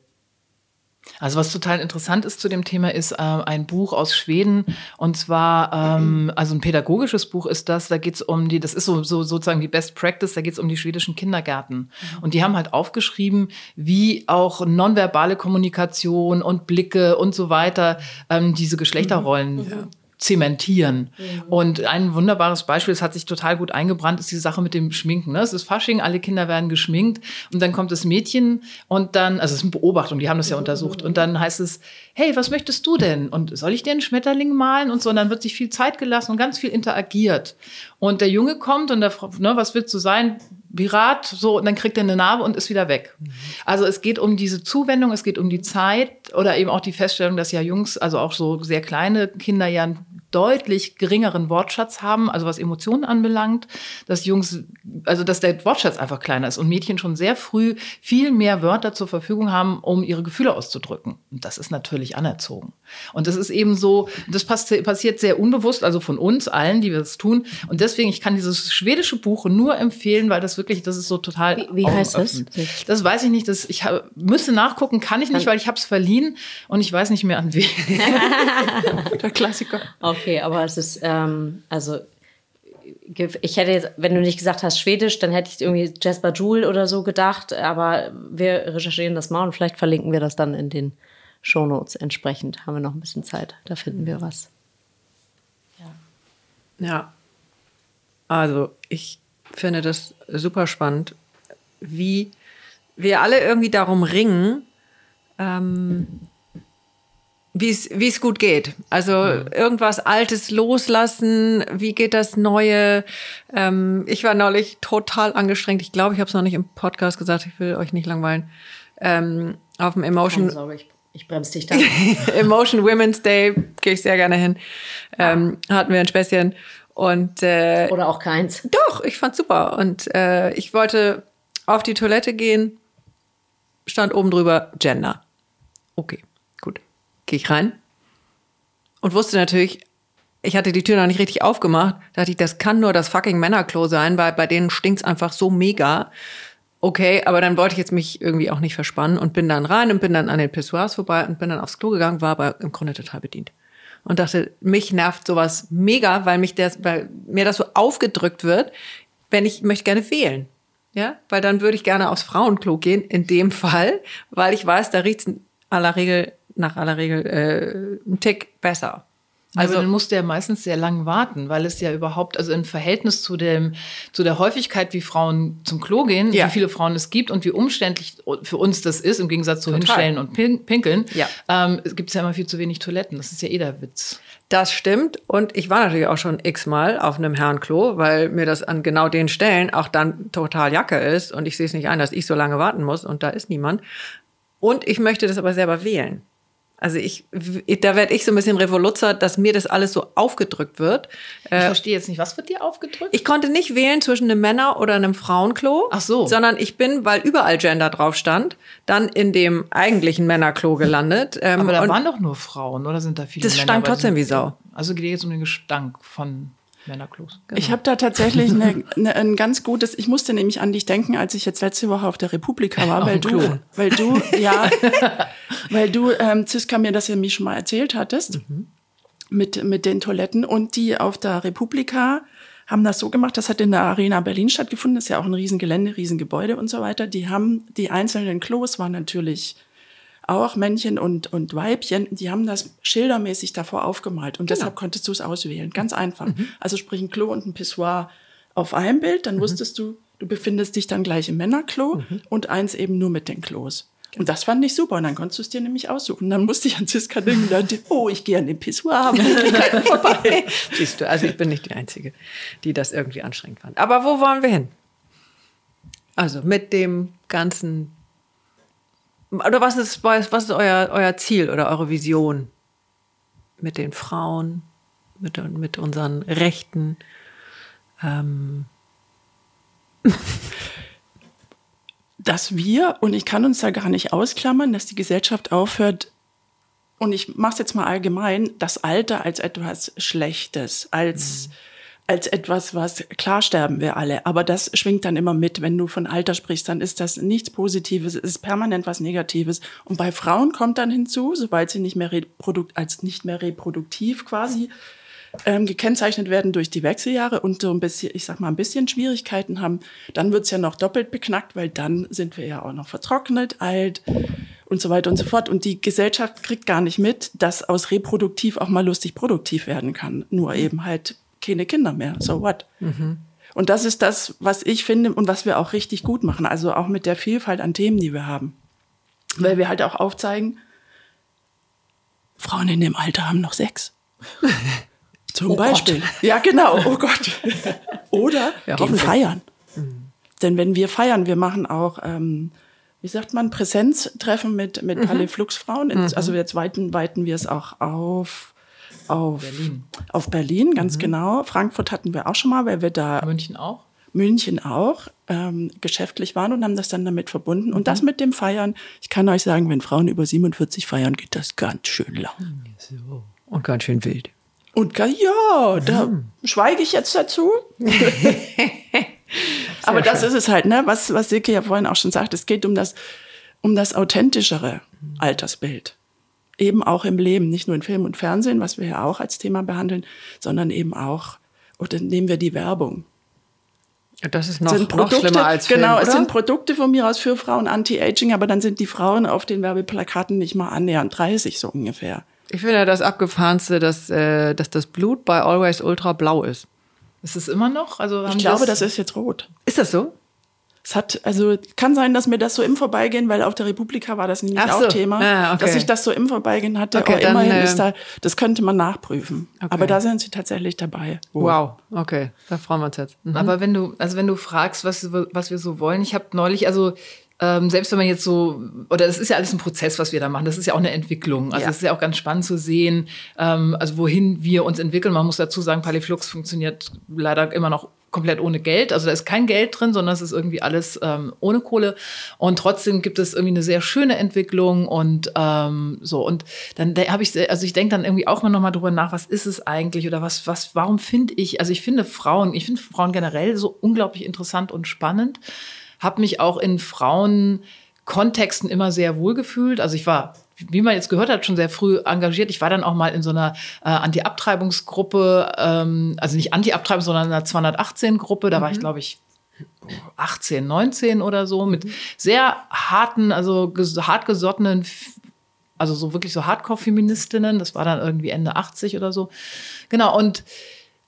Also was total interessant ist zu dem Thema ist äh, ein Buch aus Schweden und zwar ähm, also ein pädagogisches Buch ist das. Da geht es um die, das ist so, so sozusagen die Best Practice. Da geht es um die schwedischen Kindergärten und die haben halt aufgeschrieben, wie auch nonverbale Kommunikation und Blicke und so weiter ähm, diese Geschlechterrollen zementieren. Und ein wunderbares Beispiel, das hat sich total gut eingebrannt, ist die Sache mit dem Schminken. Ne? Es ist Fasching, alle Kinder werden geschminkt und dann kommt das Mädchen und dann, also es ist eine Beobachtung, die haben das ja untersucht und dann heißt es, hey, was möchtest du denn? Und soll ich dir einen Schmetterling malen? Und so, und dann wird sich viel Zeit gelassen und ganz viel interagiert. Und der Junge kommt und der Frau, ne, was willst du sein? Pirat, so, und dann kriegt er eine Narbe und ist wieder weg. Also es geht um diese Zuwendung, es geht um die Zeit oder eben auch die Feststellung, dass ja Jungs, also auch so sehr kleine Kinder ja deutlich geringeren Wortschatz haben, also was Emotionen anbelangt, dass Jungs, also dass der Wortschatz einfach kleiner ist und Mädchen schon sehr früh viel mehr Wörter zur Verfügung haben, um ihre Gefühle auszudrücken. Und das ist natürlich anerzogen. Und das ist eben so, das passi- passiert sehr unbewusst, also von uns allen, die wir das tun. Und deswegen, ich kann dieses schwedische Buch nur empfehlen, weil das wirklich, das ist so total. Wie- wie heißt das? Das weiß ich nicht. Das, ich hab, müsste nachgucken, kann ich nicht, weil ich habe es verliehen und ich weiß nicht mehr an wen. Der Klassiker. Okay, aber es ist, ähm, also ich hätte jetzt, wenn du nicht gesagt hast Schwedisch, dann hätte ich irgendwie Jasper Joule oder so gedacht, aber wir recherchieren das mal und vielleicht verlinken wir das dann in den Shownotes entsprechend. Haben wir noch ein bisschen Zeit, da finden wir was. Ja. Also, ich finde das super spannend, wie wir alle irgendwie darum ringen, ähm, wie es gut geht. Also irgendwas Altes loslassen. Wie geht das Neue? Ähm, ich war neulich total angestrengt. Ich glaube, ich habe es noch nicht im Podcast gesagt. Ich will euch nicht langweilen. Ähm, auf dem Emotion Sorge, ich, ich bremse dich da. Emotion Women's Day gehe ich sehr gerne hin. Ähm, hatten wir ein Späßchen und äh, Oder auch keins. doch, ich fand's super. Und äh, ich wollte auf die Toilette gehen, stand oben drüber Gender. Okay. Gehe ich rein und wusste natürlich, ich hatte die Tür noch nicht richtig aufgemacht. Dachte ich, das kann nur das fucking Männerklo sein, weil bei denen stinkt's einfach so mega. Okay, aber dann wollte ich jetzt mich irgendwie auch nicht verspannen und bin dann rein und bin dann an den Pissoirs vorbei und bin dann aufs Klo gegangen, war aber im Grunde total bedient. Und dachte, mich nervt sowas mega, weil mich das, weil mir das so aufgedrückt wird, wenn ich möchte gerne wählen. Ja, weil dann würde ich gerne aufs Frauenklo gehen, in dem Fall, weil ich weiß, da riecht's in aller Regel, nach aller Regel, äh, ein Tick besser. Also dann musst du ja meistens sehr lang warten, weil es ja überhaupt, also im Verhältnis zu dem, zu der Häufigkeit, wie Frauen zum Klo gehen, Ja. wie viele Frauen es gibt und wie umständlich für uns das ist, im Gegensatz zu Total. hinstellen und pin pinkeln, Ja. ähm, es gibt ja immer viel zu wenig Toiletten. Das ist ja eh der Witz. Das stimmt. Und ich war natürlich auch schon x-mal auf einem Herrenklo, weil mir das an genau den Stellen auch dann total Jacke ist. Und ich sehe es nicht ein, dass ich so lange warten muss und da ist niemand. Und ich möchte das aber selber wählen. Also ich, da werde ich so ein bisschen Revoluzzer, dass mir das alles so aufgedrückt wird. Ich verstehe jetzt nicht, was wird dir aufgedrückt? Ich konnte nicht wählen zwischen einem Männer- oder einem Frauenklo. Ach so. Sondern ich bin, weil überall Gender drauf stand, dann in dem eigentlichen Männerklo gelandet. Ähm, Aber da waren doch nur Frauen, oder sind da viele Das Männer? stank Weil trotzdem wie Sau. Also geht jetzt um den Gestank von Männerklos. Ich habe da tatsächlich eine, eine, ein ganz gutes, ich musste nämlich an dich denken, als ich jetzt letzte Woche auf der Republika war, weil du, weil du, ja, weil du, ähm, Ziska, mir das ja mir schon mal erzählt hattest, mit, mit den Toiletten und die auf der Republika haben das so gemacht, das hat in der Arena Berlin stattgefunden, das ist ja auch ein Riesengelände, Riesengebäude und so weiter. Die haben, die einzelnen Klos waren natürlich auch Männchen und, und Weibchen, die haben das schildermäßig davor aufgemalt und deshalb konntest du es auswählen. Ganz einfach. Also sprich ein Klo und ein Pissoir auf einem Bild, dann wusstest du, du befindest dich dann gleich im Männerklo und eins eben nur mit den Klos. Und das fand ich super. Und dann konntest du es dir nämlich aussuchen. Dann musste ich an Ziska denken, dachte, oh, ich gehe an den Pissoir, vorbei. Siehst du, also ich bin nicht die Einzige, die das irgendwie anstrengend fand. Aber wo wollen wir hin? Also mit dem ganzen. Oder was ist, was ist euer, euer Ziel oder eure Vision mit den Frauen, mit, mit unseren Rechten? Ähm, dass wir, und ich kann uns da gar nicht ausklammern, dass die Gesellschaft aufhört, und ich mache es jetzt mal allgemein, das Alter als etwas Schlechtes, als, als etwas, was, klar sterben wir alle, aber das schwingt dann immer mit. Wenn du von Alter sprichst, dann ist das nichts Positives, es ist permanent was Negatives. Und bei Frauen kommt dann hinzu, sobald sie nicht mehr reprodukt, als nicht mehr reproduktiv quasi ähm, gekennzeichnet werden durch die Wechseljahre und so ein bisschen, ich sag mal, ein bisschen Schwierigkeiten haben, dann wird's ja noch doppelt beknackt, weil dann sind wir ja auch noch vertrocknet, alt und so weiter und so fort. Und die Gesellschaft kriegt gar nicht mit, dass aus reproduktiv auch mal lustig produktiv werden kann. Nur eben halt keine Kinder mehr. So what? Und das ist das, was ich finde und was wir auch richtig gut machen. Also auch mit der Vielfalt an Themen, die wir haben. Weil wir halt auch aufzeigen, Frauen in dem Alter haben noch Sex. Zum Oh Beispiel. Ja, genau. Oh Gott. Oder Ja, gehen feiern. Denn wenn wir feiern, wir machen auch, ähm, wie sagt man, Präsenztreffen mit, mit Palais-Flux-Frauen. In- Also jetzt weiten, weiten wir es auch auf, auf Berlin. Auf Berlin, ganz genau. Frankfurt hatten wir auch schon mal, weil wir da München auch? München auch ähm, geschäftlich waren und haben das dann damit verbunden. Und das mit dem Feiern, ich kann euch sagen, wenn Frauen über 47 feiern, geht das ganz schön lang. und ganz schön wild. Und ja, da schweige ich jetzt dazu. Aber das ist es halt, ne? Was, was Silke ja vorhin auch schon sagt, es geht um das, um das authentischere Altersbild. Eben auch im Leben, nicht nur in Film und Fernsehen, was wir ja auch als Thema behandeln, sondern eben auch, oder nehmen wir die Werbung. Das ist noch, sind noch schlimmer als Film, genau, oder? es sind Produkte von mir aus für Frauen Anti-Aging, aber dann sind die Frauen auf den Werbeplakaten nicht mal annähernd 30 so ungefähr. ich finde das abgefahrenste, dass, äh, dass das Blut bei Always Ultra blau ist. Ist es immer noch? Also Ich glaube, das ist jetzt rot. Ist das so? Es hat, also kann sein, dass mir das so im Vorbeigehen, weil auf der Republika war das nämlich Ach auch so. Thema, Ah, okay. dass ich das so im Vorbeigehen hatte. Okay, aber dann, immerhin äh, ist da, das könnte man nachprüfen. Okay. Aber da sind sie tatsächlich dabei. Wow, okay, da freuen wir uns jetzt. Mhm. Aber wenn du, also wenn du fragst, was, was wir so wollen, ich habe neulich, also ähm, selbst wenn man jetzt so, oder das ist ja alles ein Prozess, was wir da machen, das ist ja auch eine Entwicklung. Also Ja. es ist ja auch ganz spannend zu sehen, ähm, also wohin wir uns entwickeln. Man muss dazu sagen, Paliflux funktioniert leider immer noch komplett ohne Geld. Also da ist kein Geld drin, sondern es ist irgendwie alles ähm, ohne Kohle. Und trotzdem gibt es irgendwie eine sehr schöne Entwicklung und ähm, so. Und dann habe ich, also ich denke dann irgendwie auch mal nochmal drüber nach, was ist es eigentlich oder was, was, warum finde ich, also ich finde Frauen, ich finde Frauen generell so unglaublich interessant und spannend. Habe mich auch in Frauenkontexten immer sehr wohl gefühlt. Also ich war wie man jetzt gehört hat, schon sehr früh engagiert. Ich war dann auch mal in so einer äh, Anti-Abtreibungsgruppe, ähm, also nicht Anti-Abtreibung, sondern in einer 218-Gruppe. Da war ich, glaube ich, 18, 19 oder so, mit sehr harten, also ges- hartgesottenen, also so wirklich so Hardcore-Feministinnen. Das war dann irgendwie Ende 80 oder so. Genau, und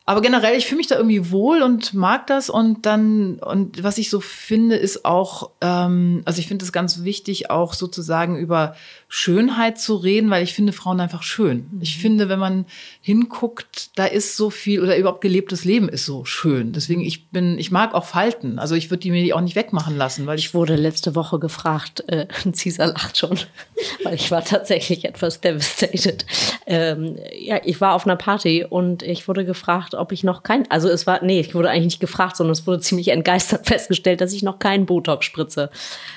aber generell, ich fühle mich da irgendwie wohl und mag das. Und dann, und was ich so finde, ist auch, ähm, also ich finde es ganz wichtig, auch sozusagen über Schönheit zu reden, weil ich finde Frauen einfach schön. Ich finde, wenn man hinguckt, da ist so viel oder überhaupt gelebtes Leben ist so schön. Deswegen, ich bin, ich mag auch Falten. Also ich würde die mir auch nicht wegmachen lassen, weil ich Ich wurde letzte Woche gefragt, äh, Cesar lacht schon, weil ich war tatsächlich etwas devastated. Ähm, ja, ich war auf einer Party und ich wurde gefragt, ob ich noch kein, also es war, nee, ich wurde eigentlich nicht gefragt, sondern es wurde ziemlich entgeistert festgestellt, dass ich noch keinen Botox spritze.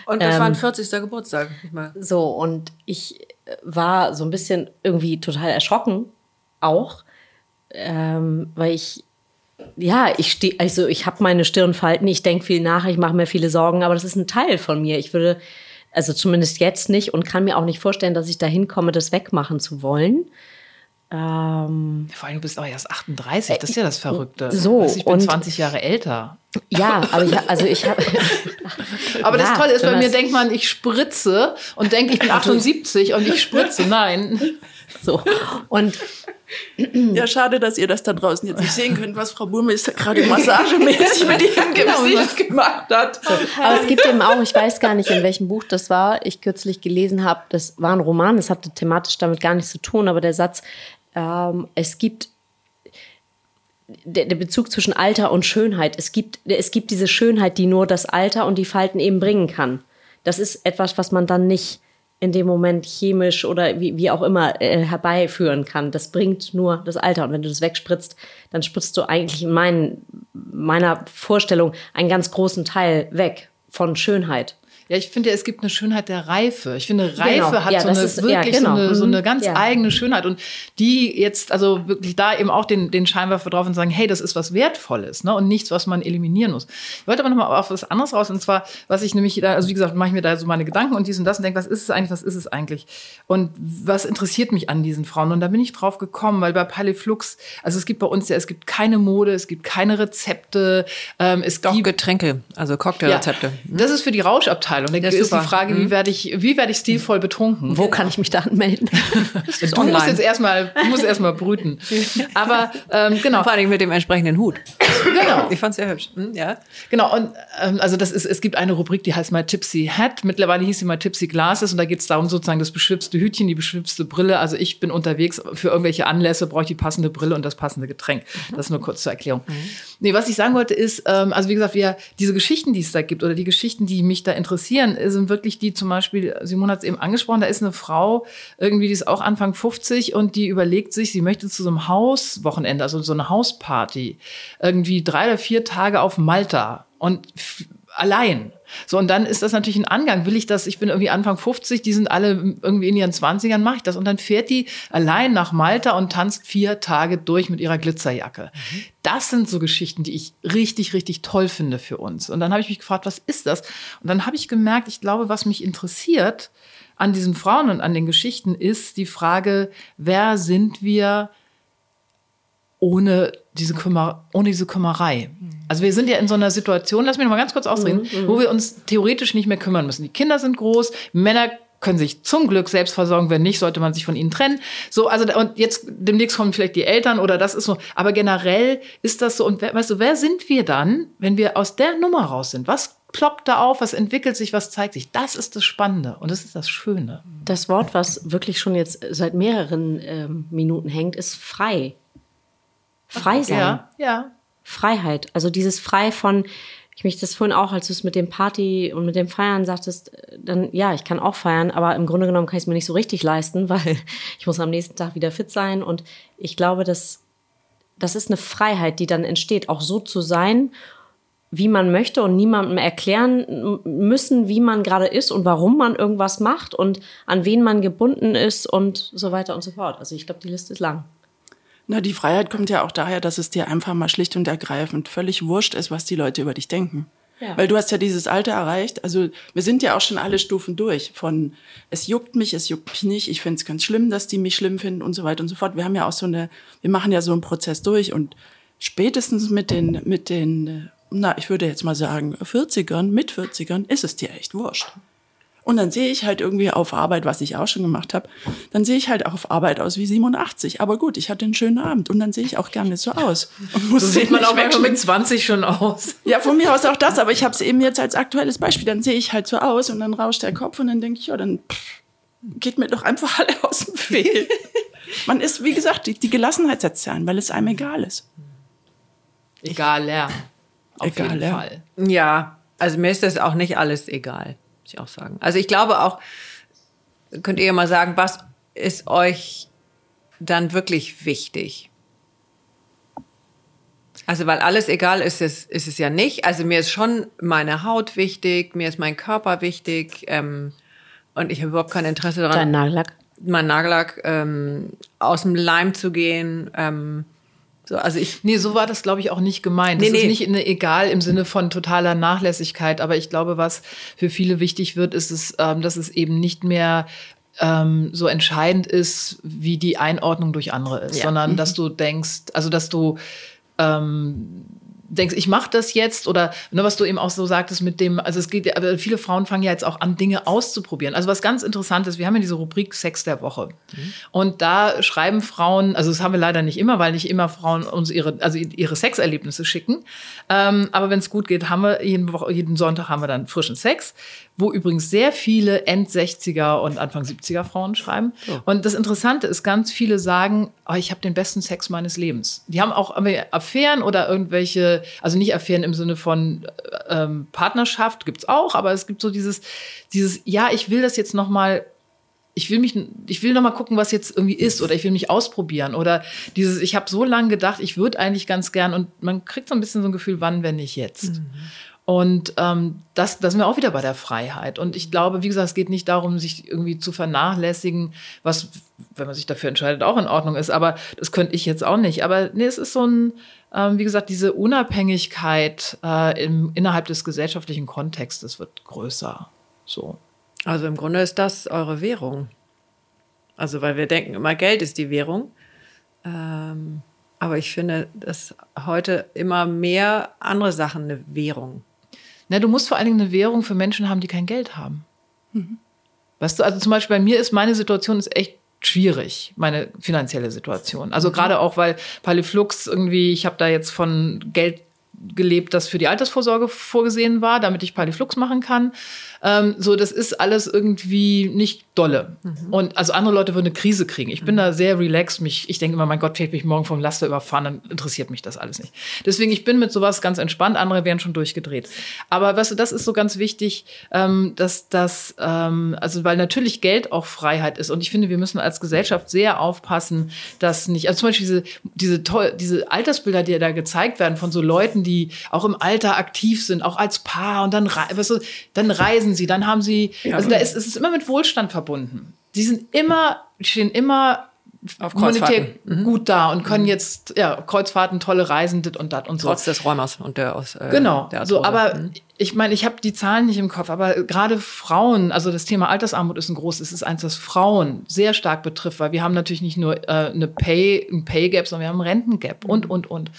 Und das war ein Ähm, 40. Geburtstag. nicht mal. So, und ich äh, war so ein bisschen irgendwie total erschrocken, auch, ähm, weil ich, ja, ich stehe, also ich habe meine Stirnfalten, ich denke viel nach, ich mache mir viele Sorgen, aber das ist ein Teil von mir. Ich würde, also zumindest jetzt nicht und kann mir auch nicht vorstellen, dass ich dahin komme, das wegmachen zu wollen. Ähm, vor allem du bist auch erst 38, das ist ja das Verrückte. so, ich bin und- 20 Jahre älter. ja, aber ich, also ich habe. Aber das Ja, Tolle ist, bei mir das- denkt man, ich spritze und denke, ich bin 78 und ich spritze. Nein. so. Und Ja, schade, dass ihr das da draußen jetzt nicht sehen könnt, was Frau Burmeister gerade massagemäßig mit ihrem Gesicht gemacht hat. Aber es gibt eben auch, ich weiß gar nicht, in welchem Buch das war, ich kürzlich gelesen habe, das war ein Roman, das hatte thematisch damit gar nichts zu tun, aber der Satz, ähm, es gibt der, Bezug zwischen Alter und Schönheit. Es gibt, es gibt diese Schönheit, die nur das Alter und die Falten eben bringen kann. Das ist etwas, was man dann nicht in dem Moment chemisch oder wie, wie auch immer äh, herbeiführen kann. Das bringt nur das Alter. Und wenn du das wegspritzt, dann spritzt du eigentlich in mein, meiner Vorstellung einen ganz großen Teil weg von Schönheit. Ja, ich finde ja, es gibt eine Schönheit der Reife. Ich finde, Reife Genau. hat Ja, so eine, ist- wirklich ja, genau. so, eine, so eine Mhm. ganz Ja. eigene Schönheit. Und die jetzt, also wirklich da eben auch den, den Scheinwerfer drauf und sagen, hey, das ist was Wertvolles, ne? Und nichts, was man eliminieren muss. Ich wollte aber nochmal auf was anderes raus. Und zwar, was ich nämlich da, also wie gesagt, mache ich mir da so meine Gedanken und dies und das und denke, was ist es eigentlich, was ist es eigentlich? Und was interessiert mich an diesen Frauen? Und da bin ich drauf gekommen, weil bei Paliflux, also es gibt bei uns ja, es gibt keine Mode, es gibt keine Rezepte, ähm, es Doch gibt Getränke, also Cocktailrezepte. das ist für die Rauschabteilung. Da Ja, ist die super. Frage, wie werde ich, wie werde ich stilvoll betrunken? Wo kann ich mich da anmelden? du musst online. jetzt erstmal, du musst erstmal brüten. Aber ähm, genau, Vor allem mit dem entsprechenden Hut. genau, Ich fand's sehr hübsch. Hm, ja. genau. Und ähm, also das ist, es gibt eine Rubrik, die heißt My Tipsy Hat. Mittlerweile hieß sie My Tipsy Glasses und da geht es darum sozusagen das beschwipste Hütchen, die beschwipste Brille. Also ich bin unterwegs für irgendwelche Anlässe, brauche ich die passende Brille und das passende Getränk. Das nur kurz zur Erklärung. Nee, was ich sagen wollte ist, ähm, also wie gesagt, wir diese Geschichten, die es da gibt oder die Geschichten, die mich da interessieren, sind wirklich die zum Beispiel, Simone hat es eben angesprochen, da ist eine Frau, irgendwie, die ist auch Anfang 50 und die überlegt sich, sie möchte zu so einem Hauswochenende, also so eine Hausparty, irgendwie drei oder vier Tage auf Malta und allein. So, und dann ist das natürlich ein Angang. Will ich das? Ich bin irgendwie Anfang 50, die sind alle irgendwie in ihren 20ern, mache ich das. Und dann fährt die allein nach Malta und tanzt vier Tage durch mit ihrer Glitzerjacke. Das sind so Geschichten, die ich richtig, richtig toll finde für uns. Und dann habe ich mich gefragt, was ist das? Und dann habe ich gemerkt, ich glaube, was mich interessiert an diesen Frauen und an den Geschichten ist die Frage, wer sind wir ohne diese, Kümmer, ohne diese Kümmerei. Also wir sind ja in so einer Situation, lass mich noch mal ganz kurz ausreden, wo wir uns theoretisch nicht mehr kümmern müssen. Die Kinder sind groß, Männer können sich zum Glück selbst versorgen, wenn nicht, sollte man sich von ihnen trennen. So, also und jetzt demnächst kommen vielleicht die Eltern oder das ist so, aber generell ist das so und wer, weißt du, wer sind wir dann, wenn wir aus der Nummer raus sind? Was ploppt da auf, was entwickelt sich, was zeigt sich. Das ist das Spannende und das ist das Schöne. Das Wort, was wirklich schon jetzt seit mehreren ähm, Minuten hängt, ist frei. Frei sein. Ja, ja. Freiheit. Also dieses frei von, ich mich das vorhin auch, als du es mit dem Party und mit dem Feiern sagtest, dann ja, ich kann auch feiern, aber im Grunde genommen kann ich es mir nicht so richtig leisten, weil ich muss am nächsten Tag wieder fit sein. Und ich glaube, dass das ist eine Freiheit, die dann entsteht, auch so zu sein, wie man möchte und niemandem erklären müssen, wie man gerade ist und warum man irgendwas macht und an wen man gebunden ist und so weiter und so fort. Also ich glaube, die Liste ist lang. Na, die Freiheit kommt ja auch daher, dass es dir einfach mal schlicht und ergreifend völlig wurscht ist, was die Leute über dich denken. Ja. Weil du hast ja dieses Alter erreicht. Also wir sind ja auch schon alle Stufen durch. Von es juckt mich, es juckt mich nicht. Ich finde es ganz schlimm, dass die mich schlimm finden und so weiter und so fort. Wir haben ja auch so eine, wir machen ja so einen Prozess durch und spätestens mit den, mit den na, ich würde jetzt mal sagen, 40ern, mit 40ern, ist es dir echt wurscht. Und dann sehe ich halt irgendwie auf Arbeit, was ich auch schon gemacht habe, dann sehe ich halt auch auf Arbeit aus wie 87. Aber gut, ich hatte einen schönen Abend und dann sehe ich auch gerne so aus. Und muss so sieht man auch manchmal mit 20 schon aus. Ja, von mir aus auch das, aber ich habe es eben jetzt als aktuelles Beispiel. Dann sehe ich halt so aus und dann rauscht der Kopf und dann denke ich, ja, dann pff, geht mir doch einfach alle aus dem Fehl. Man ist, wie gesagt, die, die Gelassenheit setzt ein, weil es einem egal ist. Egal, ja. Auf egal, jeden ja. Fall. Ja, also mir ist das auch nicht alles egal, muss ich auch sagen. Also ich glaube auch, könnt ihr mal sagen, was ist euch dann wirklich wichtig? Also, weil alles egal ist es, ist es ja nicht. Also, mir ist schon meine Haut wichtig, mir ist mein Körper wichtig ähm, und ich habe überhaupt kein Interesse daran. Dein Nagellack? Mein Nagellack ähm, aus dem Leim zu gehen. Ähm, so, also ich, nee, so war das, glaube ich, auch nicht gemeint. Das nee, ist nicht eine, egal im Sinne von totaler Nachlässigkeit, aber ich glaube, was für viele wichtig wird, ist es, ähm, dass es eben nicht mehr ähm, so entscheidend ist, wie die Einordnung durch andere ist, ja. sondern dass du denkst, also dass du ähm, denkst, ich mache das jetzt oder ne, was du eben auch so sagtest mit dem, also es geht, aber viele Frauen fangen ja jetzt auch an, Dinge auszuprobieren. Also was ganz interessant ist, wir haben ja diese Rubrik Sex der Woche. Mhm. Und da schreiben Frauen, also das haben wir leider nicht immer, weil nicht immer Frauen uns ihre, also ihre Sexerlebnisse schicken. Ähm, aber wenn es gut geht, haben wir jeden, Woche, jeden Sonntag haben wir dann frischen Sex wo übrigens sehr viele End-60er und Anfang 70er Frauen schreiben. Oh. Und das Interessante ist, ganz viele sagen, oh, ich habe den besten Sex meines Lebens. Die haben auch Affären oder irgendwelche, also nicht Affären im Sinne von äh, ähm, Partnerschaft, gibt's auch, aber es gibt so dieses, dieses, ja, ich will das jetzt noch mal ich will mich, ich will noch mal gucken, was jetzt irgendwie ist, oder ich will mich ausprobieren, oder dieses, ich habe so lange gedacht, ich würde eigentlich ganz gern, und man kriegt so ein bisschen so ein Gefühl, wann, wenn nicht jetzt. Mhm. Und ähm, das, das sind wir auch wieder bei der Freiheit. Und ich glaube, wie gesagt, es geht nicht darum, sich irgendwie zu vernachlässigen, was, wenn man sich dafür entscheidet, auch in Ordnung ist. Aber das könnte ich jetzt auch nicht. Aber nee, es ist so ein, ähm, wie gesagt, diese Unabhängigkeit äh, im, innerhalb des gesellschaftlichen Kontextes wird größer. So. Also im Grunde ist das eure Währung. Also weil wir denken immer, Geld ist die Währung. Ähm, aber ich finde, dass heute immer mehr andere Sachen eine Währung na, du musst vor allen Dingen eine Währung für Menschen haben, die kein Geld haben. Mhm. Weißt du, also zum Beispiel bei mir ist meine Situation ist echt schwierig, meine finanzielle Situation. Also mhm. gerade auch, weil Paliflux irgendwie, ich habe da jetzt von Geld gelebt, das für die Altersvorsorge vorgesehen war, damit ich Paliflux machen kann. Ähm, so, das ist alles irgendwie nicht dolle. Mhm. Und also andere Leute würden eine Krise kriegen. Ich bin mhm. da sehr relaxed. Mich, ich denke immer, mein Gott, vielleicht mich morgen vom Laster überfahren, dann interessiert mich das alles nicht. Deswegen, ich bin mit sowas ganz entspannt. Andere wären schon durchgedreht. Aber weißt du, das ist so ganz wichtig, ähm, dass das, ähm, also weil natürlich Geld auch Freiheit ist. Und ich finde, wir müssen als Gesellschaft sehr aufpassen, dass nicht, also zum Beispiel diese, diese, diese Altersbilder, die da gezeigt werden von so Leuten, die auch im Alter aktiv sind, auch als Paar und dann, weißt du, dann reisen sie, dann haben sie, ja, also da ist, es ist immer mit Wohlstand verbunden. Sie sind immer, stehen immer auf monetär mhm. gut da und können mhm. jetzt ja Kreuzfahrten, tolle Reisen, dit und dat und so. Trotz des Räumers und der aus äh, genau. Der so, aber mhm. Ich meine, ich habe die Zahlen nicht im Kopf, aber gerade Frauen, also das Thema Altersarmut ist ein großes, es ist eins, das Frauen sehr stark betrifft, weil wir haben natürlich nicht nur äh, eine Pay, ein Pay Gap, sondern wir haben ein Rentengap und mhm. und und.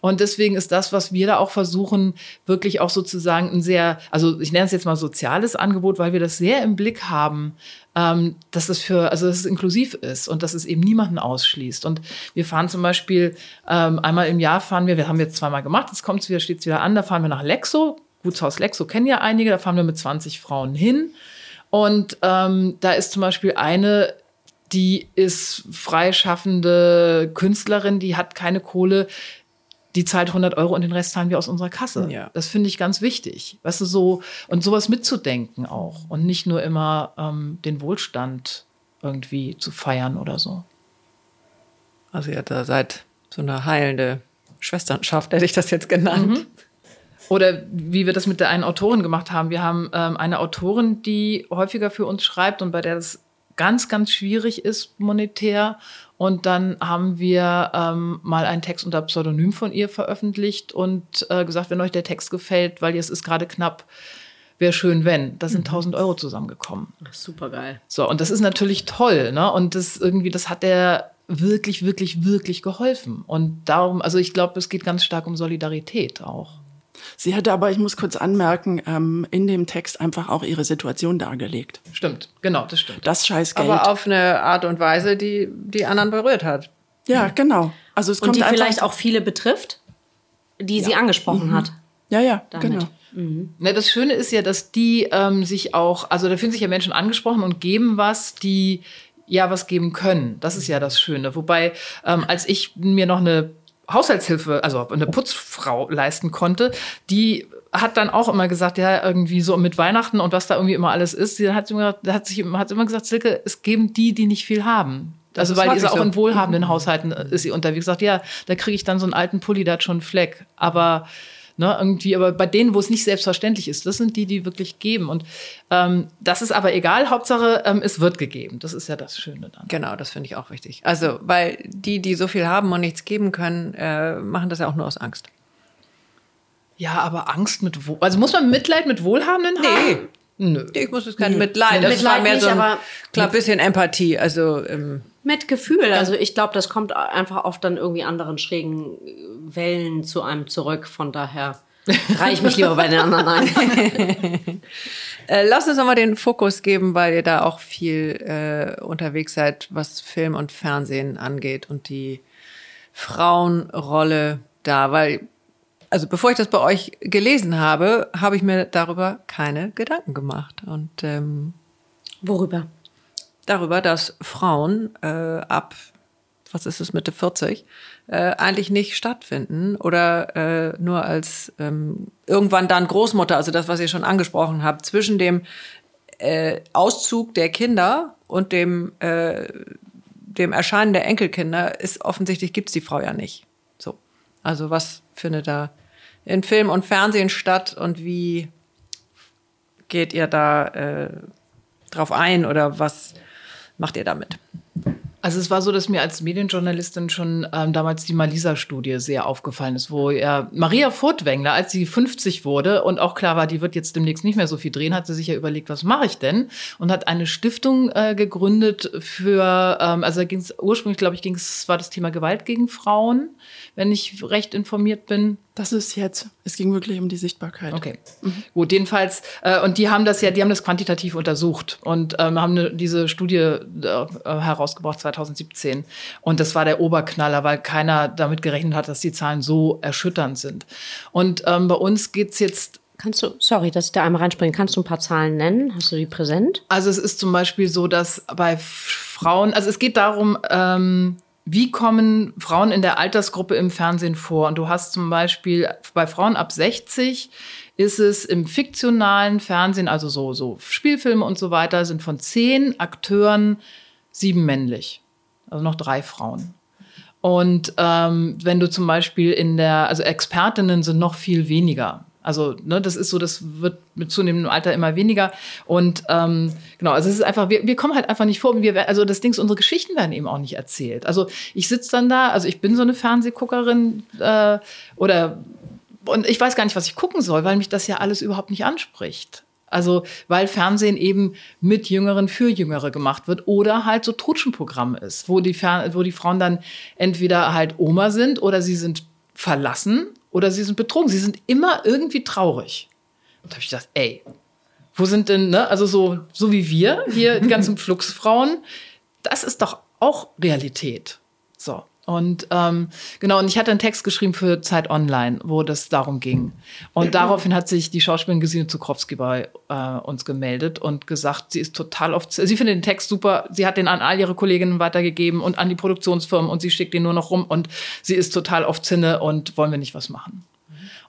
Und deswegen ist das, was wir da auch versuchen, wirklich auch sozusagen ein sehr, also ich nenne es jetzt mal soziales Angebot, weil wir das sehr im Blick haben, ähm, dass es für, also dass es inklusiv ist und dass es eben niemanden ausschließt. Und wir fahren zum Beispiel ähm, einmal im Jahr fahren wir, wir haben jetzt zweimal gemacht, jetzt kommt es wieder, steht es wieder an, da fahren wir nach Lexo Gutshaus Lexo kennen ja einige, da fahren wir mit 20 Frauen hin. Und ähm, da ist zum Beispiel eine, die ist freischaffende Künstlerin, die hat keine Kohle, die zahlt 100 Euro und den Rest zahlen wir aus unserer Kasse. Ja. Das finde ich ganz wichtig. Weißt du, so, und sowas mitzudenken auch und nicht nur immer ähm, den Wohlstand irgendwie zu feiern oder so. Also ihr da seid so eine heilende Schwesternschaft, hätte ich das jetzt genannt. Oder wie wir das mit der einen Autorin gemacht haben. Wir haben ähm, eine Autorin, die häufiger für uns schreibt und bei der es ganz, ganz schwierig ist monetär. Und dann haben wir ähm, mal einen Text unter Pseudonym von ihr veröffentlicht und äh, gesagt, wenn euch der Text gefällt, weil es ist gerade knapp, wäre schön, wenn. Da sind 1000 Euro zusammengekommen. Super geil. So, und das ist natürlich toll, ne? Und das irgendwie, das hat der wirklich, wirklich, wirklich geholfen. Und darum, also ich glaube, es geht ganz stark um Solidarität auch. Sie hatte aber, ich muss kurz anmerken, ähm, in dem Text einfach auch ihre Situation dargelegt. Stimmt, genau, das stimmt. Das Scheißgeld. Aber auf eine Art und Weise, die die anderen berührt hat. ja, genau. Also es Und kommt die vielleicht auch viele betrifft, die sie angesprochen hat. Ja, ja, damit. genau. Ne, das Schöne ist ja, dass die ähm, sich auch, also da fühlen sich ja Menschen angesprochen und geben was, die ja was geben können. Das ist ja das Schöne. Wobei, ähm, als ich mir noch eine Haushaltshilfe, also eine Putzfrau leisten konnte, die hat dann auch immer gesagt, ja, irgendwie so mit Weihnachten und was da irgendwie immer alles ist, sie hat immer, hat sich, hat immer gesagt, Silke, es geben die, die nicht viel haben. Also ist weil sie auch so. in wohlhabenden Haushalten äh, ist sie unterwegs. Sagt, ja, da kriege ich dann so einen alten Pulli, da hat schon einen Fleck. Aber ne, irgendwie, aber bei denen, wo es nicht selbstverständlich ist, das sind die, die wirklich geben. Und ähm, das ist aber egal. Hauptsache, ähm, es wird gegeben. Das ist ja das Schöne dann. Genau, das finde ich auch wichtig. Also, weil die, die so viel haben und nichts geben können, äh, machen das ja auch nur aus Angst. Ja, aber Angst mit Wohl. Also muss man Mitleid mit Wohlhabenden haben? Nö. Ich muss es kein Mitleid. Das Mitleid war mehr nicht, so ein aber- klar bisschen Empathie. Also ähm, Mit Gefühl. Also ich glaube, das kommt einfach oft dann irgendwie anderen schrägen Wellen zu einem zurück. Von daher reiche ich mich lieber bei den anderen ein. äh, lasst uns nochmal den Fokus geben, weil ihr da auch viel äh, unterwegs seid, was Film und Fernsehen angeht und die Frauenrolle da. Weil, also bevor ich das bei euch gelesen habe, habe ich mir darüber keine Gedanken gemacht. Und ähm, Worüber? Darüber, dass Frauen äh, ab, was ist es, Mitte 40, äh, eigentlich nicht stattfinden oder äh, nur als ähm, irgendwann dann Großmutter, also das, was ihr schon angesprochen habt, zwischen dem äh, Auszug der Kinder und dem, äh, dem Erscheinen der Enkelkinder ist offensichtlich gibt's die Frau ja nicht. So. Also was findet da in Film und Fernsehen statt und wie geht ihr da äh, drauf ein oder was macht ihr damit? Also es war so, dass mir als Medienjournalistin schon ähm, damals die Malisa-Studie sehr aufgefallen ist, wo ja Maria Furtwängler, als sie 50 wurde und auch klar war, die wird jetzt demnächst nicht mehr so viel drehen, hat sie sich ja überlegt, was mache ich denn? Und hat eine Stiftung äh, gegründet für, ähm, also ging es ursprünglich, glaube ich, ging es, war das Thema Gewalt gegen Frauen, wenn ich recht informiert bin. Das ist jetzt. Es ging wirklich um die Sichtbarkeit. Okay, gut, jedenfalls, äh, und die haben das ja, die haben das quantitativ untersucht und ähm, haben ne, diese Studie äh, herausgebracht 2017. Und das war der Oberknaller, weil keiner damit gerechnet hat, dass die Zahlen so erschütternd sind. Und ähm, bei uns geht's jetzt Kannst du, sorry, dass ich da einmal reinspringe, kannst du ein paar Zahlen nennen? Hast du die präsent? Also es ist zum Beispiel so, dass bei Frauen, also es geht darum, ähm, wie kommen Frauen in der Altersgruppe im Fernsehen vor? Und du hast zum Beispiel bei Frauen ab 60 ist es im fiktionalen Fernsehen, also so, so Spielfilme und so weiter, sind von zehn Akteuren sieben männlich. Also noch drei Frauen. Und ähm, wenn du zum Beispiel in der, also Expertinnen sind noch viel weniger. Also ne, das ist so, das wird mit zunehmendem Alter immer weniger. Und ähm, genau, also es ist einfach, wir, wir kommen halt einfach nicht vor. Wir, also das Ding ist, unsere Geschichten werden eben auch nicht erzählt. Also ich sitze dann da, also ich bin so eine Fernsehguckerin äh, oder und ich weiß gar nicht, was ich gucken soll, weil mich das ja alles überhaupt nicht anspricht. Also, weil Fernsehen eben mit Jüngeren für Jüngere gemacht wird oder halt so Trutschenprogramm ist, wo die, Fer wo die Frauen dann entweder halt Oma sind oder sie sind verlassen oder sie sind betrogen. Sie sind immer irgendwie traurig. Und da habe ich gedacht, ey, wo sind denn, ne, also so, so wie wir, hier, die ganzen Fluxfrauen, das ist doch auch Realität. So. Und ähm, genau, und ich hatte einen Text geschrieben für Zeit Online, wo das darum ging. Und daraufhin hat sich die Schauspielerin Gesine Zukrowski bei äh, uns gemeldet und gesagt, sie ist total oft, sie findet den Text super, sie hat den an all ihre Kolleginnen weitergegeben und an die Produktionsfirmen und sie schickt den nur noch rum und sie ist total oft Zinne und wollen wir nicht was machen.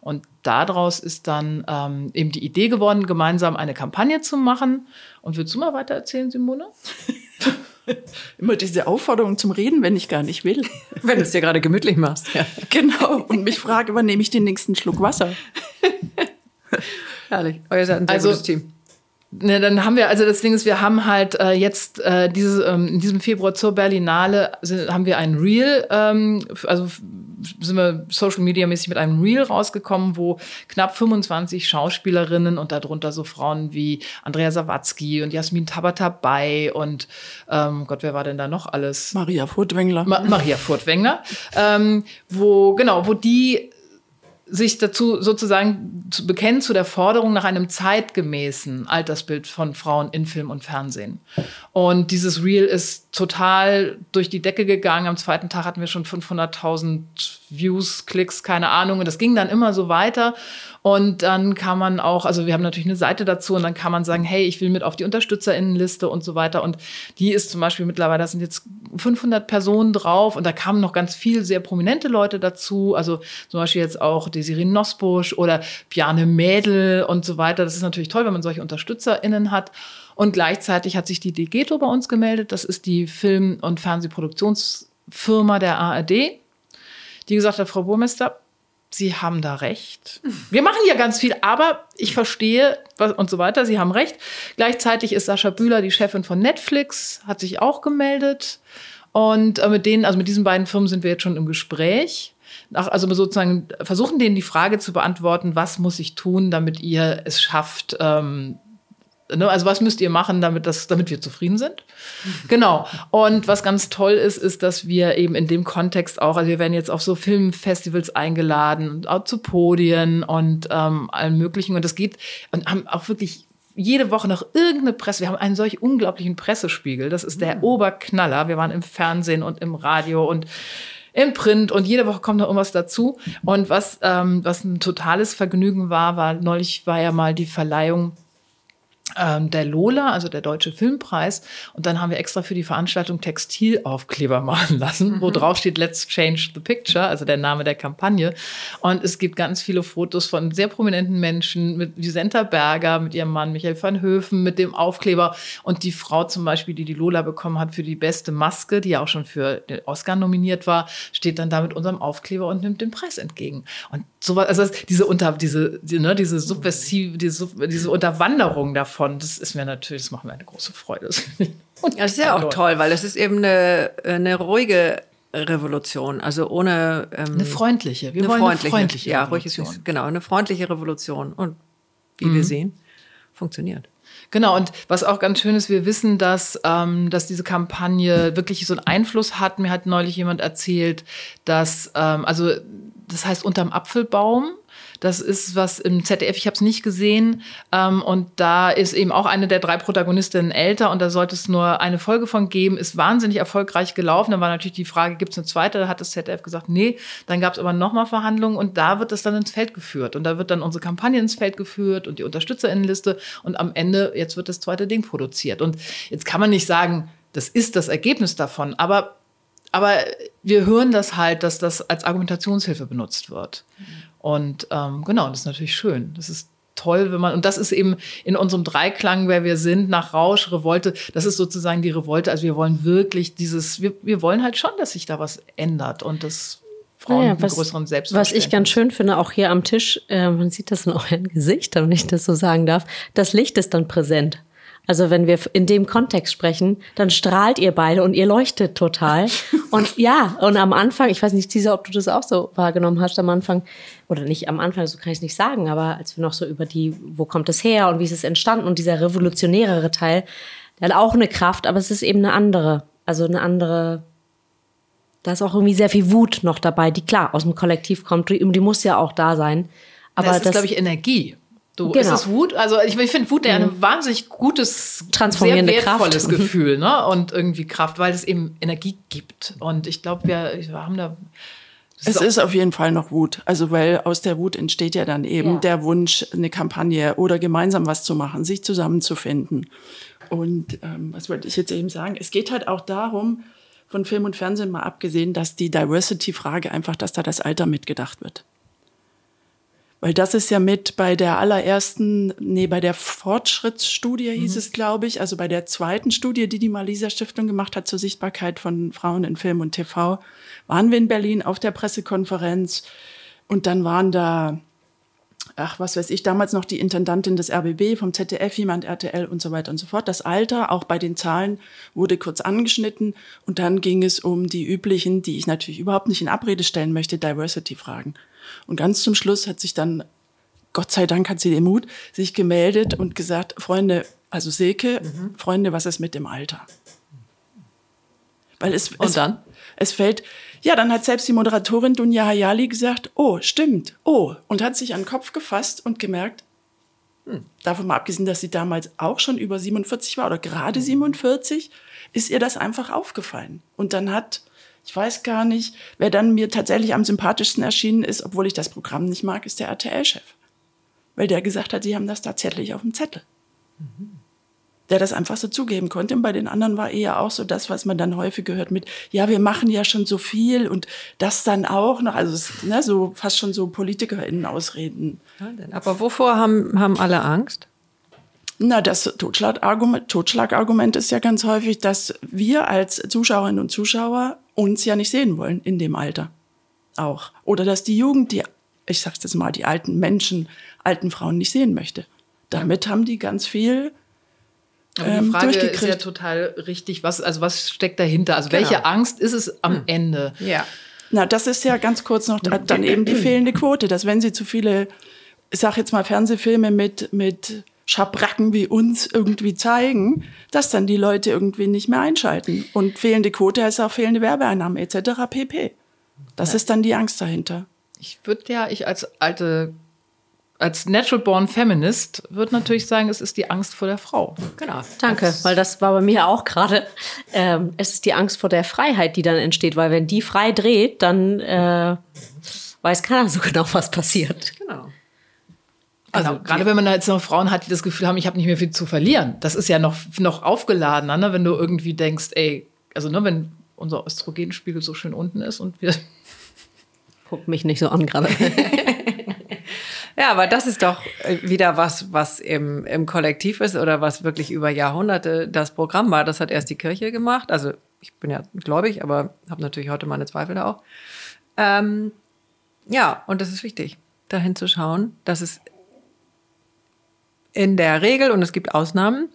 Und daraus ist dann ähm, eben die Idee geworden, gemeinsam eine Kampagne zu machen. Und willst du mal weiter erzählen, Simone? Immer diese Aufforderung zum Reden, wenn ich gar nicht will. Wenn du es dir gerade gemütlich machst. Ja. Genau. Und mich frage, wann nehme ich den nächsten Schluck Wasser? Herrlich. Euer seid ein sehr Also- gutes Team. Ne, dann haben wir, also das Ding ist, wir haben halt äh, jetzt äh, diese, ähm, in diesem Februar zur Berlinale sind, haben wir ein Reel, ähm, also sind wir Social Media mäßig mit einem Reel rausgekommen, wo knapp 25 Schauspielerinnen und darunter so Frauen wie Andrea Sawatzki und Jasmin Tabatabai und ähm, Gott, wer war denn da noch alles? Maria Furtwängler. Ma Maria Furtwängler, ähm, wo genau, wo die sich dazu sozusagen zu bekennen zu der Forderung nach einem zeitgemäßen Altersbild von Frauen in Film und Fernsehen. Und dieses Reel ist total durch die Decke gegangen. Am zweiten Tag hatten wir schon 500.000 Views, Klicks, keine Ahnung. Und das ging dann immer so weiter. Und dann kann man auch, also wir haben natürlich eine Seite dazu und dann kann man sagen, hey, ich will mit auf die Unterstützerinnenliste und so weiter. Und die ist zum Beispiel mittlerweile, da sind jetzt 500 Personen drauf und da kamen noch ganz viel sehr prominente Leute dazu. Also zum Beispiel jetzt auch Desiree Nosbusch oder Bjarne Mädel und so weiter. Das ist natürlich toll, wenn man solche UnterstützerInnen hat. Und gleichzeitig hat sich die Degeto bei uns gemeldet. Das ist die Film- und Fernsehproduktionsfirma der ARD, die gesagt hat, Frau Burmester, Sie haben da recht. Wir machen ja ganz viel, aber ich verstehe was, und so weiter. Sie haben recht. Gleichzeitig ist Sascha Bühler, die Chefin von Netflix, hat sich auch gemeldet. Und äh, mit denen, also mit diesen beiden Firmen sind wir jetzt schon im Gespräch. Also sozusagen versuchen denen die Frage zu beantworten, was muss ich tun, damit ihr es schafft, ähm, Ne, also was müsst ihr machen, damit, das, damit wir zufrieden sind? Genau. Und was ganz toll ist, ist, dass wir eben in dem Kontext auch, also wir werden jetzt auf so Filmfestivals eingeladen und auch zu Podien und ähm, allem Möglichen. Und das geht und haben auch wirklich jede Woche noch irgendeine Presse. Wir haben einen solch unglaublichen Pressespiegel. Das ist der Oberknaller. Wir waren im Fernsehen und im Radio und im Print und jede Woche kommt noch irgendwas dazu. Und was, ähm, was ein totales Vergnügen war, war neulich war ja mal die Verleihung der Lola, also der Deutsche Filmpreis. Und dann haben wir extra für die Veranstaltung Textilaufkleber machen lassen, wo drauf steht Let's Change the Picture, also der Name der Kampagne. Und es gibt ganz viele Fotos von sehr prominenten Menschen, mit Visenta Berger, mit ihrem Mann Michael van Höfen, mit dem Aufkleber. Und die Frau zum Beispiel, die die Lola bekommen hat für die beste Maske, die ja auch schon für den Oscar nominiert war, steht dann da mit unserem Aufkleber und nimmt den Preis entgegen. Und sowas, also das- diese unter, diese, die, ne, diese subversive, diese, diese Unterwanderung davon, das ist mir natürlich, das macht mir eine große Freude. Das ich Ja, das ist ja auch toll, weil es ist eben eine, eine ruhige Revolution, also ohne ähm, Eine freundliche. Wir eine wollen freundliche, eine freundliche ja, ruhig ist Revolution. es, genau, eine freundliche Revolution und wie wir sehen, funktioniert. Genau, und was auch ganz schön ist, wir wissen, dass, ähm, dass diese Kampagne wirklich so einen Einfluss hat. Mir hat neulich jemand erzählt, dass, ähm, also das heißt unterm Apfelbaum. Das ist was im ZDF, ich habe es nicht gesehen. Ähm, und da ist eben auch eine der drei Protagonistinnen älter und da sollte es nur eine Folge von geben. Ist wahnsinnig erfolgreich gelaufen. Dann war natürlich die Frage, gibt es eine zweite? Da hat das ZDF gesagt, nee. Dann gab es aber nochmal Verhandlungen und da wird es dann ins Feld geführt. Und da wird dann unsere Kampagne ins Feld geführt und die Unterstützerinnenliste. Und am Ende, jetzt wird das zweite Ding produziert. Und jetzt kann man nicht sagen, das ist das Ergebnis davon, aber aber wir hören das halt, dass das als Argumentationshilfe benutzt wird. Und ähm, genau, das ist natürlich schön. Das ist toll, wenn man, und das ist eben in unserem Dreiklang, wer wir sind, nach Rausch, Revolte, das ist sozusagen die Revolte. Also wir wollen wirklich dieses, wir, wir wollen halt schon, dass sich da was ändert und dass Frauen einen was, größeren was Selbstverständnis. ich ganz schön finde, auch hier am Tisch, äh, man sieht das in euren Gesichtern, wenn ich das so sagen darf, das Licht ist dann präsent. Also wenn wir in dem Kontext sprechen, dann strahlt ihr beide und ihr leuchtet total. Und ja, und am Anfang, ich weiß nicht, Cesar, ob du das auch so wahrgenommen hast am Anfang, oder nicht am Anfang, so kann ich es nicht sagen, aber als wir noch so über die, wo kommt es her und wie ist es entstanden und dieser revolutionärere Teil, der hat auch eine Kraft, aber es ist eben eine andere, also eine andere da ist auch irgendwie sehr viel Wut noch dabei, die klar aus dem Kollektiv kommt. Die, die muss ja auch da sein. Aber das ist, das, glaube ich, Energie. Du, Genau. Ist es Wut? Also ich, ich finde Wut ja ein wahnsinnig gutes, Transformierende sehr wertvolles Kraft. Gefühl, ne? Und irgendwie Kraft, weil es eben Energie gibt. Und ich glaube, wir, wir haben da. Es ist auf jeden Fall noch Wut. Also, weil aus der Wut entsteht ja dann eben Ja. der Wunsch, eine Kampagne oder gemeinsam was zu machen, sich zusammenzufinden. Und ähm, was wollte ich jetzt eben sagen? Es geht halt auch darum, von Film und Fernsehen mal abgesehen, dass die Diversity-Frage einfach, dass da das Alter mitgedacht wird. Weil das ist ja mit bei der allerersten, nee, bei der Fortschrittsstudie hieß es, glaube ich, also bei der zweiten Studie, die die Malisa Stiftung gemacht hat zur Sichtbarkeit von Frauen in Film und TV, waren wir in Berlin auf der Pressekonferenz und dann waren da, ach, was weiß ich, damals noch die Intendantin des RBB, vom ZDF, jemand RTL und so weiter und so fort. Das Alter, auch bei den Zahlen, wurde kurz angeschnitten und dann ging es um die üblichen, die ich natürlich überhaupt nicht in Abrede stellen möchte, Diversity-Fragen. Und ganz zum Schluss hat sich dann, Gott sei Dank hat sie den Mut, sich gemeldet und gesagt, Freunde, also Silke, Freunde, was ist mit dem Alter? Weil es, es, dann? es fällt, ja, dann hat selbst die Moderatorin Dunja Hayali gesagt, oh, stimmt, oh, und hat sich an den Kopf gefasst und gemerkt, hm, davon mal abgesehen, dass sie damals auch schon über 47 war oder gerade 47, ist ihr das einfach aufgefallen. Und dann hat, ich weiß gar nicht, wer dann mir tatsächlich am sympathischsten erschienen ist, obwohl ich das Programm nicht mag, ist der RTL-Chef. Weil der gesagt hat, sie haben das tatsächlich auf dem Zettel. Der das einfach so zugeben konnte. Und bei den anderen war eher auch so das, was man dann häufig gehört mit, ja, wir machen ja schon so viel und das dann auch noch. Also es, ne, so fast schon so PolitikerInnen ausreden. Aber wovor haben, haben alle Angst? Na, das Totschlagargument, Totschlagargument ist ja ganz häufig, dass wir als Zuschauerinnen und Zuschauer uns ja nicht sehen wollen in dem Alter. Auch. Oder dass die Jugend, die, ich sag's jetzt mal, die alten Menschen, alten Frauen nicht sehen möchte. Damit haben die ganz viel Aber die ähm, Frage ist ja total richtig, was, also was steckt dahinter? Also Genau. welche Angst ist es am Ende? Ja. Na, das ist ja ganz kurz noch dann eben die fehlende Quote, dass wenn sie zu viele, ich sag jetzt mal Fernsehfilme mit, mit Schabracken wie uns irgendwie zeigen, dass dann die Leute irgendwie nicht mehr einschalten. Und fehlende Quote heißt auch fehlende Werbeeinnahmen etc. pp. Das ist dann die Angst dahinter. Ich würde ja, ich als alte, als natural born Feminist, würde natürlich sagen, es ist die Angst vor der Frau. Genau. Danke, weil das war bei mir auch gerade. Ähm, es ist die Angst vor der Freiheit, die dann entsteht, weil wenn die frei dreht, dann äh, weiß keiner so genau, was passiert. Genau. Also gerade wenn man da jetzt noch Frauen hat, die das Gefühl haben, ich habe nicht mehr viel zu verlieren. Das ist ja noch, noch aufgeladener, ne? wenn du irgendwie denkst, ey, also ne, wenn unser Östrogenspiegel so schön unten ist und wir Guck mich nicht so an gerade. Ja, aber das ist doch äh, wieder was, was im, im Kollektiv ist oder was wirklich über Jahrhunderte das Programm war. Das hat erst die Kirche gemacht. Also ich bin ja gläubig, aber habe natürlich heute meine Zweifel da auch. Ähm, ja, und das ist wichtig, dahin zu schauen, dass es in der Regel, und es gibt Ausnahmen,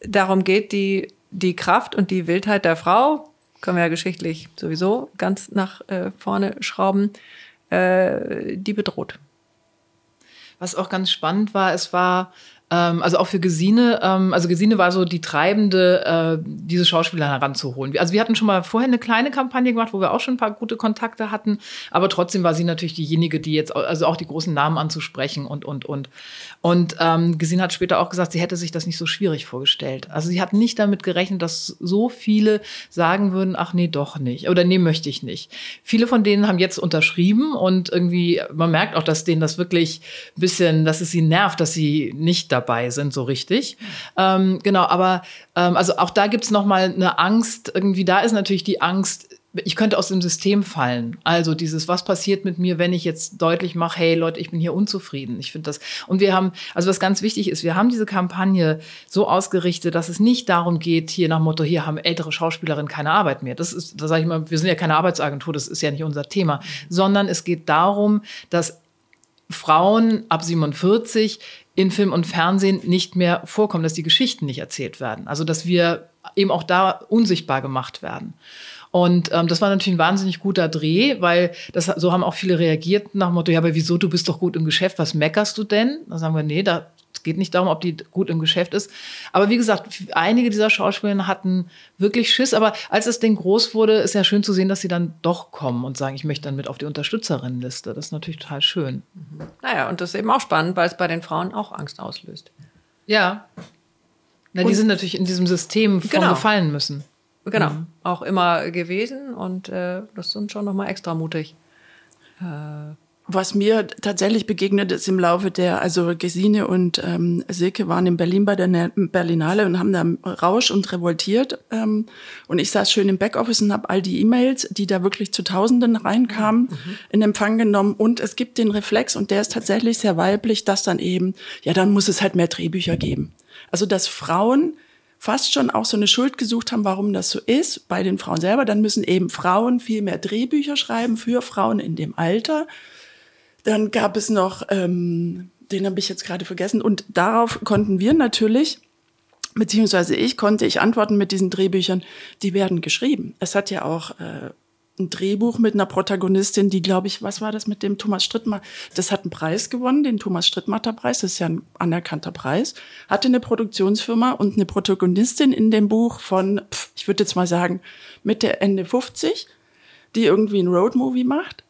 darum geht, die, die Kraft und die Wildheit der Frau, können wir ja geschichtlich sowieso ganz nach äh, vorne schrauben, äh, die bedroht. Was auch ganz spannend war, es war, ähm, also auch für Gesine, ähm, also Gesine war so die Treibende, äh, diese Schauspieler heranzuholen. Also wir hatten schon mal vorher eine kleine Kampagne gemacht, wo wir auch schon ein paar gute Kontakte hatten, aber trotzdem war sie natürlich diejenige, die jetzt, also auch die großen Namen anzusprechen und, und, und. Und ähm, Gesine hat später auch gesagt, sie hätte sich das nicht so schwierig vorgestellt. Also sie hat nicht damit gerechnet, dass so viele sagen würden, ach nee, doch nicht. Oder nee, möchte ich nicht. Viele von denen haben jetzt unterschrieben und irgendwie, man merkt auch, dass denen das wirklich ein bisschen, dass es sie nervt, dass sie nicht dabei sind, so richtig. Ähm, genau, aber ähm, also auch da gibt's noch mal eine Angst. Irgendwie da ist natürlich die Angst, ich könnte aus dem System fallen. Also dieses, was passiert mit mir, wenn ich jetzt deutlich mache, hey Leute, ich bin hier unzufrieden. Ich finde das. Und wir haben, also was ganz wichtig ist, wir haben diese Kampagne so ausgerichtet, dass es nicht darum geht, hier nach Motto, hier haben ältere Schauspielerinnen keine Arbeit mehr. Das ist, da sage ich mal, wir sind ja keine Arbeitsagentur, das ist ja nicht unser Thema, sondern es geht darum, dass Frauen ab 47 in Film und Fernsehen nicht mehr vorkommen, dass die Geschichten nicht erzählt werden. Also dass wir eben auch da unsichtbar gemacht werden. Und ähm, das war natürlich ein wahnsinnig guter Dreh, weil das so haben auch viele reagiert nach dem Motto, ja, aber wieso, du bist doch gut im Geschäft, was meckerst du denn? Da sagen wir, nee, da Es geht nicht darum, ob die gut im Geschäft ist. Aber wie gesagt, einige dieser Schauspieler hatten wirklich Schiss. Aber als das Ding groß wurde, ist ja schön zu sehen, dass sie dann doch kommen und sagen, ich möchte dann mit auf die Unterstützerinnenliste. Das ist natürlich total schön. Naja, und das ist eben auch spannend, weil es bei den Frauen auch Angst auslöst. Ja. Na, die sind natürlich in diesem System von Genau. gefallen müssen. Genau, auch immer gewesen und äh, das sind schon nochmal extra mutig. Was mir tatsächlich begegnet ist im Laufe der, also Gesine und ähm, Silke waren in Berlin bei der Ne- Berlinale und haben da Rausch und revoltiert. Ähm, und ich saß schön im Backoffice und habe all die E-Mails, die da wirklich zu Tausenden reinkamen, in Empfang genommen. Und es gibt den Reflex, und der ist tatsächlich sehr weiblich, dass dann eben, ja, dann muss es halt mehr Drehbücher geben. Also, dass Frauen fast schon auch so eine Schuld gesucht haben, warum das so ist, bei den Frauen selber. Dann müssen eben Frauen viel mehr Drehbücher schreiben für Frauen in dem Alter. Dann gab es noch, ähm, den habe ich jetzt gerade vergessen. Und darauf konnten wir natürlich, beziehungsweise ich konnte ich antworten mit diesen Drehbüchern, die werden geschrieben. Es hat ja auch äh, ein Drehbuch mit einer Protagonistin, die, glaube ich, was war das mit dem Thomas Strittmatter? Das hat einen Preis gewonnen, den Thomas Strittmatter Preis. Das ist ja ein anerkannter Preis. Hatte eine Produktionsfirma und eine Protagonistin in dem Buch von, pf, ich würde jetzt mal sagen, Mitte, Ende 50, die irgendwie ein Roadmovie macht.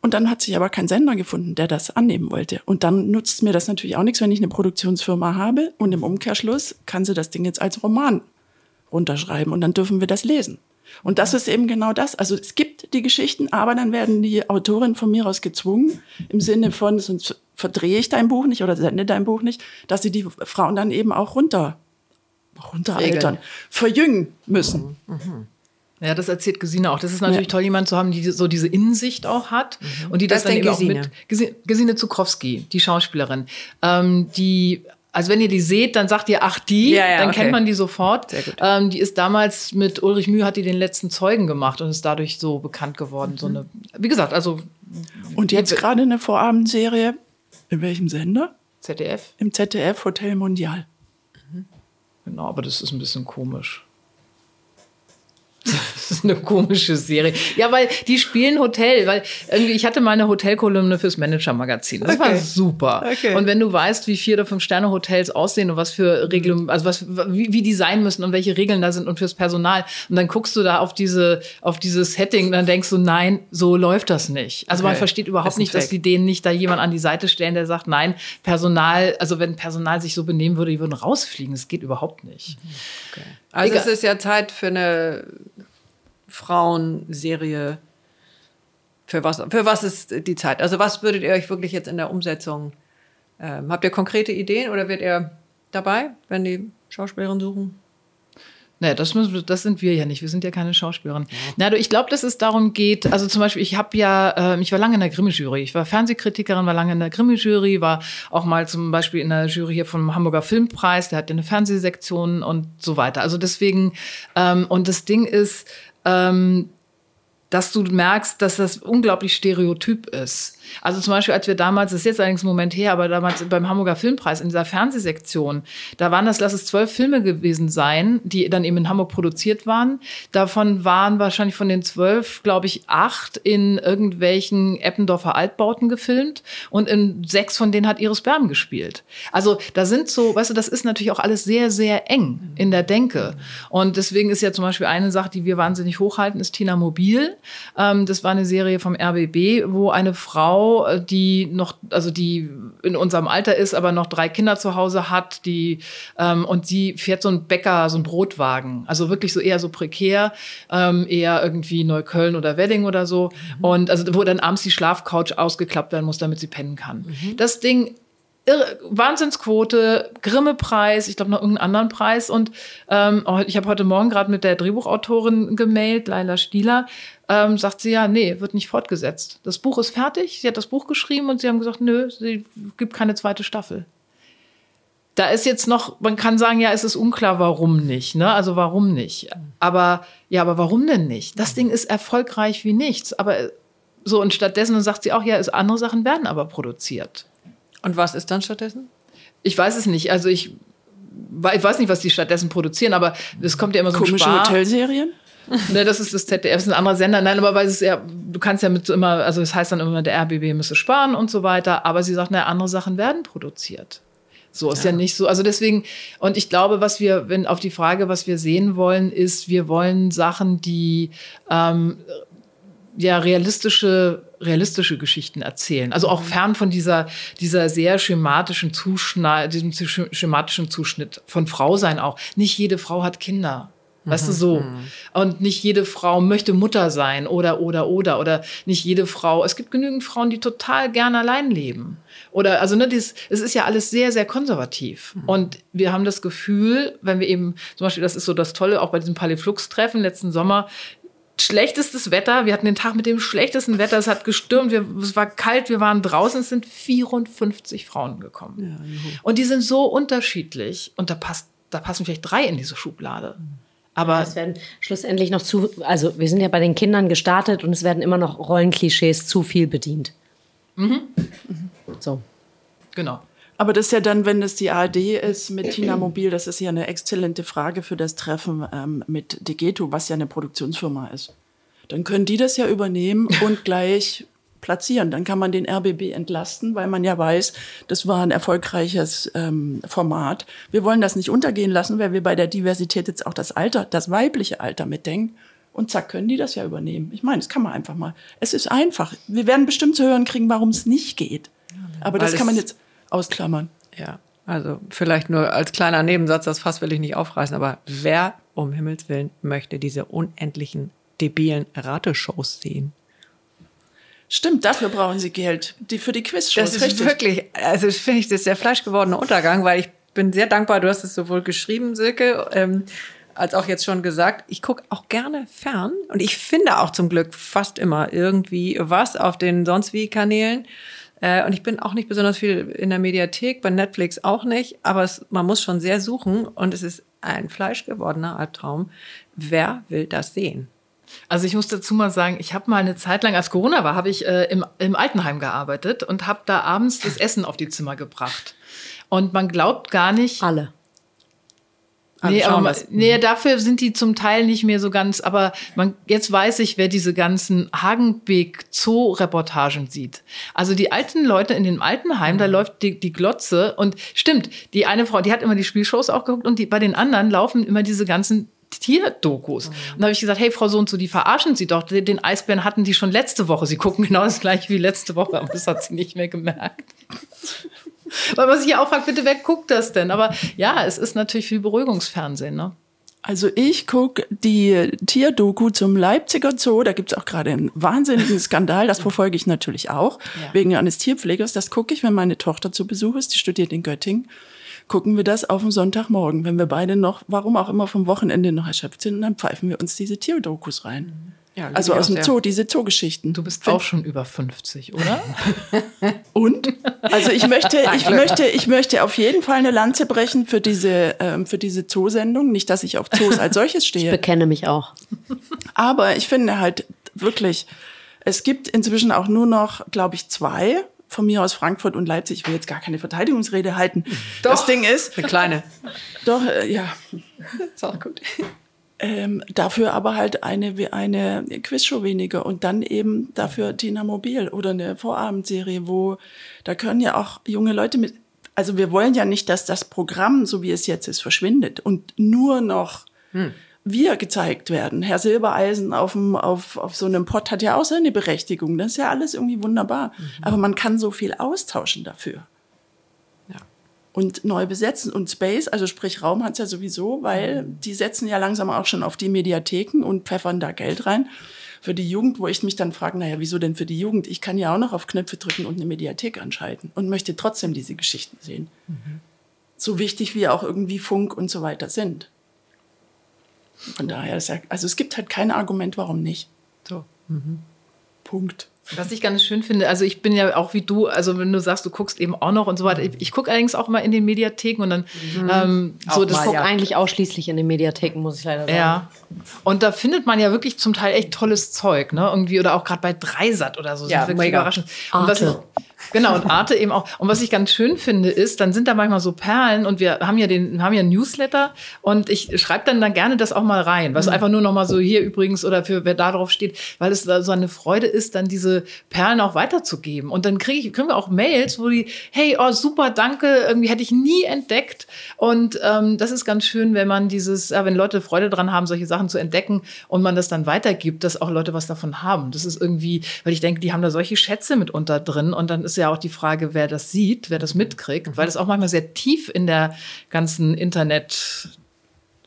Und dann hat sich aber kein Sender gefunden, der das annehmen wollte. Und dann nutzt mir das natürlich auch nichts, wenn ich eine Produktionsfirma habe und im Umkehrschluss kann sie das Ding jetzt als Roman runterschreiben und dann dürfen wir das lesen. Und das ist eben genau das. Also es gibt die Geschichten, aber dann werden die Autorinnen von mir aus gezwungen, im Sinne von, sonst verdrehe ich dein Buch nicht oder sende dein Buch nicht, dass sie die Frauen dann eben auch runter, runteraltern, verjüngen müssen. Ja, das erzählt Gesine auch. Das ist natürlich toll, jemanden zu haben, die so diese Innensicht auch hat und die das Wer dann eben denn auch Gesine? mit Gesine, Gesine Zukrowski, die Schauspielerin, ähm, die also wenn ihr die seht, dann sagt ihr, ach die, Ja, ja, dann okay. kennt man die sofort. Ähm, die ist damals mit Ulrich Mühe hat die den letzten Zeugen gemacht und ist dadurch so bekannt geworden. So eine, wie gesagt, also Und jetzt gerade eine Vorabendserie, in welchem Sender? ZDF, Im ZDF Hotel Mondial. genau, aber das ist ein bisschen komisch. Das ist eine komische Serie. Ja, weil die spielen Hotel, weil irgendwie, ich hatte mal eine Hotelkolumne fürs Manager-Magazin. Das war Okay. super. Okay. Und wenn du weißt, wie vier oder fünf Sterne Hotels aussehen und was für Regeln, also was, wie, wie die sein müssen und welche Regeln da sind und fürs Personal. Und dann guckst du da auf diese, auf dieses Setting und dann denkst du, nein, so läuft das nicht. Also man Okay. versteht überhaupt nicht, dass Fake. die denen nicht da jemand an die Seite stellen, der sagt, nein, Personal, also wenn Personal sich so benehmen würde, die würden rausfliegen. Das geht überhaupt nicht. Also Egal. es ist ja Zeit für eine Frauenserie. Für was, für was ist die Zeit? Also was würdet ihr euch wirklich jetzt in der Umsetzung, ähm, habt ihr konkrete Ideen oder wird ihr dabei, wenn die Schauspielerin suchen? Nee, das, müssen, das sind wir ja nicht. Wir sind ja keine Schauspielerin. Na, du, ich glaube, dass es darum geht, also zum Beispiel, ich habe ja, ähm, ich war lange in der Grimme-Jury. Ich war Fernsehkritikerin, war lange in der Grimme-Jury, war auch mal zum Beispiel in der Jury hier vom Hamburger Filmpreis, der hat ja eine Fernsehsektion und so weiter. Also deswegen, ähm, und das Ding ist, ähm, dass du merkst, dass das unglaublich stereotyp ist. Also zum Beispiel, als wir damals, das ist jetzt allerdings ein Moment her, aber damals beim Hamburger Filmpreis in dieser Fernsehsektion, da waren das, lass es zwölf Filme gewesen sein, die dann eben in Hamburg produziert waren. Davon waren wahrscheinlich von den zwölf, glaube ich, acht in irgendwelchen Eppendorfer Altbauten gefilmt und in sechs von denen hat Iris Berben gespielt. Also da sind so, weißt du, das ist natürlich auch alles sehr, sehr eng in der Denke. Und deswegen ist ja zum Beispiel eine Sache, die wir wahnsinnig hochhalten, ist Tina Mobil. Ähm, das war eine Serie vom RBB, wo eine Frau, äh, die noch, also die in unserem Alter ist, aber noch drei Kinder zu Hause hat, die ähm, und sie fährt so einen Bäcker, so einen Brotwagen, also wirklich so eher so prekär, ähm, eher irgendwie Neukölln oder Wedding oder so. Und also wo dann abends die Schlafcouch ausgeklappt werden muss, damit sie pennen kann. Das Ding Irre, Wahnsinnsquote, Grimme-Preis, ich glaube noch irgendeinen anderen Preis. Und ähm, oh, ich habe heute Morgen gerade mit der Drehbuchautorin gemailt, Laila Stieler, ähm, sagt sie ja, nee, wird nicht fortgesetzt. Das Buch ist fertig, sie hat das Buch geschrieben und sie haben gesagt, nö, sie gibt keine zweite Staffel. Da ist jetzt noch, man kann sagen, ja, es ist unklar, warum nicht, ne? Also warum nicht? Aber ja, aber warum denn nicht? Das Ding ist erfolgreich wie nichts. Aber so und stattdessen sagt sie auch, ja, es, andere Sachen werden aber produziert. Und was ist dann stattdessen? Ich weiß es nicht. Also ich, ich weiß nicht, was die stattdessen produzieren, aber es kommt ja immer so ein Komische Spar. Hotelserien? Ne, das ist das ZDF, das ist ein anderer Sender. Nein, aber weil es ja, du kannst ja mit so immer, also es heißt dann immer, der RBB müsse sparen und so weiter. Aber sie sagt, na, andere Sachen werden produziert. So ist ja. ja nicht so. Also deswegen, und ich glaube, was wir, wenn auf die Frage, was wir sehen wollen, ist, wir wollen Sachen, die ähm, ja realistische realistische Geschichten erzählen. Also auch mhm. fern von dieser, dieser sehr schematischen Zuschnitt, diesem schematischen Zuschnitt von Frau sein auch. Nicht jede Frau hat Kinder. Weißt du, so. Mhm. Und nicht jede Frau möchte Mutter sein oder, oder, oder, oder nicht jede Frau. Es gibt genügend Frauen, die total gern allein leben. Oder, also, ne, dies, es ist ja alles sehr, sehr konservativ. Mhm. Und wir haben das Gefühl, wenn wir eben, zum Beispiel, das ist so das Tolle, auch bei diesem Paliflux-Treffen letzten Sommer, schlechtestes Wetter. Wir hatten den Tag mit dem schlechtesten Wetter. Es hat gestürmt, wir, es war kalt, wir waren draußen. Es sind 54 Frauen gekommen. Ja, und die sind so unterschiedlich. Und da, passt, da passen vielleicht drei in diese Schublade. Aber es werden schlussendlich noch zu, also wir sind ja bei den Kindern gestartet und es werden immer noch Rollenklischees zu viel bedient. Mhm. So. Genau. Aber das ist ja dann, wenn es die ARD ist mit Tina Mobil, das ist ja eine exzellente Frage für das Treffen ähm, mit Degeto, was ja eine Produktionsfirma ist. Dann können die das ja übernehmen und gleich platzieren. Dann kann man den RBB entlasten, weil man ja weiß, das war ein erfolgreiches ähm, Format. Wir wollen das nicht untergehen lassen, weil wir bei der Diversität jetzt auch das Alter, das weibliche Alter mitdenken. Und zack, können die das ja übernehmen. Ich meine, das kann man einfach mal. Es ist einfach. Wir werden bestimmt zu hören kriegen, warum es nicht geht. Aber das kann man jetzt ausklammern. Ja, also vielleicht nur als kleiner Nebensatz, das Fass will ich nicht aufreißen, aber wer um Himmels Willen möchte diese unendlichen debilen Rateshows sehen? Stimmt, dafür brauchen sie Geld. Die für die Quizshows. Das ist richtig. wirklich, also finde ich, das ist der fleischgewordene Untergang, weil ich bin sehr dankbar, du hast es sowohl geschrieben, Silke, ähm, als auch jetzt schon gesagt, ich gucke auch gerne fern und ich finde auch zum Glück fast immer irgendwie was auf den sonst wie Kanälen. Äh, und ich bin auch nicht besonders viel in der Mediathek, bei Netflix auch nicht, aber es, man muss schon sehr suchen und es ist ein fleischgewordener Albtraum. Wer will das sehen? Also ich muss dazu mal sagen, ich habe mal eine Zeit lang, als Corona war, habe ich äh, im, im Altenheim gearbeitet und habe da abends das Essen auf die Zimmer gebracht. Und man glaubt gar nicht. Alle. Nee, aber man, nee, dafür sind die zum Teil nicht mehr so ganz, aber man, jetzt weiß ich, wer diese ganzen Hagenbeek Zoo-Reportagen sieht. Also die alten Leute in dem Altenheim, mhm. da läuft die, die Glotze und stimmt, die eine Frau, die hat immer die Spielshows auch geguckt und die, bei den anderen laufen immer diese ganzen Tierdokus. Mhm. Und da habe ich gesagt, hey, Frau so und so, die verarschen Sie doch. Den Eisbären hatten die schon letzte Woche. Sie gucken genau das gleiche wie letzte Woche, aber das hat sie nicht mehr gemerkt. Weil man sich ja auch fragt, bitte, wer guckt das denn? Aber ja, es ist natürlich viel Beruhigungsfernsehen, ne? Also ich gucke die Tierdoku zum Leipziger Zoo. Da gibt es auch gerade einen wahnsinnigen Skandal. Das verfolge ich natürlich auch, ja. wegen eines Tierpflegers. Das gucke ich, wenn meine Tochter zu Besuch ist. Die studiert in Göttingen. Gucken wir das auf dem Sonntagmorgen, wenn wir beide noch, warum auch immer, vom Wochenende noch erschöpft sind. Und dann pfeifen wir uns diese Tierdokus rein. Ja, also aus dem Zoo, diese Zoogeschichten. Du bist auch schon über 50, oder? Und? Also ich möchte, ich möchte, ich möchte auf jeden Fall eine Lanze brechen für diese, ähm, für diese Zoosendung. Nicht, dass ich auf Zoos als solches stehe. Ich bekenne mich auch. Aber ich finde halt wirklich, es gibt inzwischen auch nur noch, glaube ich, zwei von mir aus Frankfurt und Leipzig. Ich will jetzt gar keine Verteidigungsrede halten. Doch, das Ding ist. Eine kleine. Doch, äh, ja. Ist auch gut. Ähm, dafür aber halt eine, eine Quizshow weniger und dann eben dafür Tina Mobil oder eine Vorabendserie, wo da können ja auch junge Leute mit, also wir wollen ja nicht, dass das Programm, so wie es jetzt ist, verschwindet und nur noch hm. Wir gezeigt werden. Herr Silbereisen auf, dem, auf, auf so einem Pott hat ja auch seine Berechtigung. Das ist ja alles irgendwie wunderbar. Mhm. Aber man kann so viel austauschen dafür und neu besetzen. Und Space, also sprich Raum hat's ja sowieso, weil mhm. die setzen ja langsam auch schon auf die Mediatheken und pfeffern da Geld rein. Für die Jugend, wo ich mich dann frage, naja, wieso denn für die Jugend? Ich kann ja auch noch auf Knöpfe drücken und eine Mediathek anschalten und möchte trotzdem diese Geschichten sehen. Mhm. So wichtig wie auch irgendwie Funk und so weiter sind. Von daher ist ja, also es gibt halt kein Argument, warum nicht. So. Mhm. Punkt. Was ich ganz schön finde, also ich bin ja auch wie du, also wenn du sagst, du guckst eben auch noch und so weiter. Ich, ich gucke allerdings auch mal in den Mediatheken und dann mhm. ähm, so das. Ich gucke ja. eigentlich ausschließlich in den Mediatheken, muss ich leider sagen. Ja. Und da findet man ja wirklich zum Teil echt tolles Zeug, ne? Irgendwie oder auch gerade bei Dreisat oder so. Ja, sind wirklich überraschend. Und was ich, Genau, und Arte eben auch. Und was ich ganz schön finde, ist, dann sind da manchmal so Perlen und wir haben ja den, haben ja ein Newsletter und ich schreibe dann, dann gerne das auch mal rein, was mhm. einfach nur noch mal so hier übrigens oder für wer da drauf steht, weil es so eine Freude ist, dann diese Perlen auch weiterzugeben. Und dann kriege ich, kriegen wir auch Mails, wo die, hey, oh super, danke, irgendwie hätte ich nie entdeckt. Und ähm, das ist ganz schön, wenn man dieses, ja, wenn Leute Freude dran haben, solche Sachen zu entdecken und man das dann weitergibt, dass auch Leute was davon haben. Das ist irgendwie, weil ich denke, die haben da solche Schätze mitunter drin und dann ist ja auch die Frage, wer das sieht, wer das mitkriegt, weil es auch manchmal sehr tief in der ganzen Internet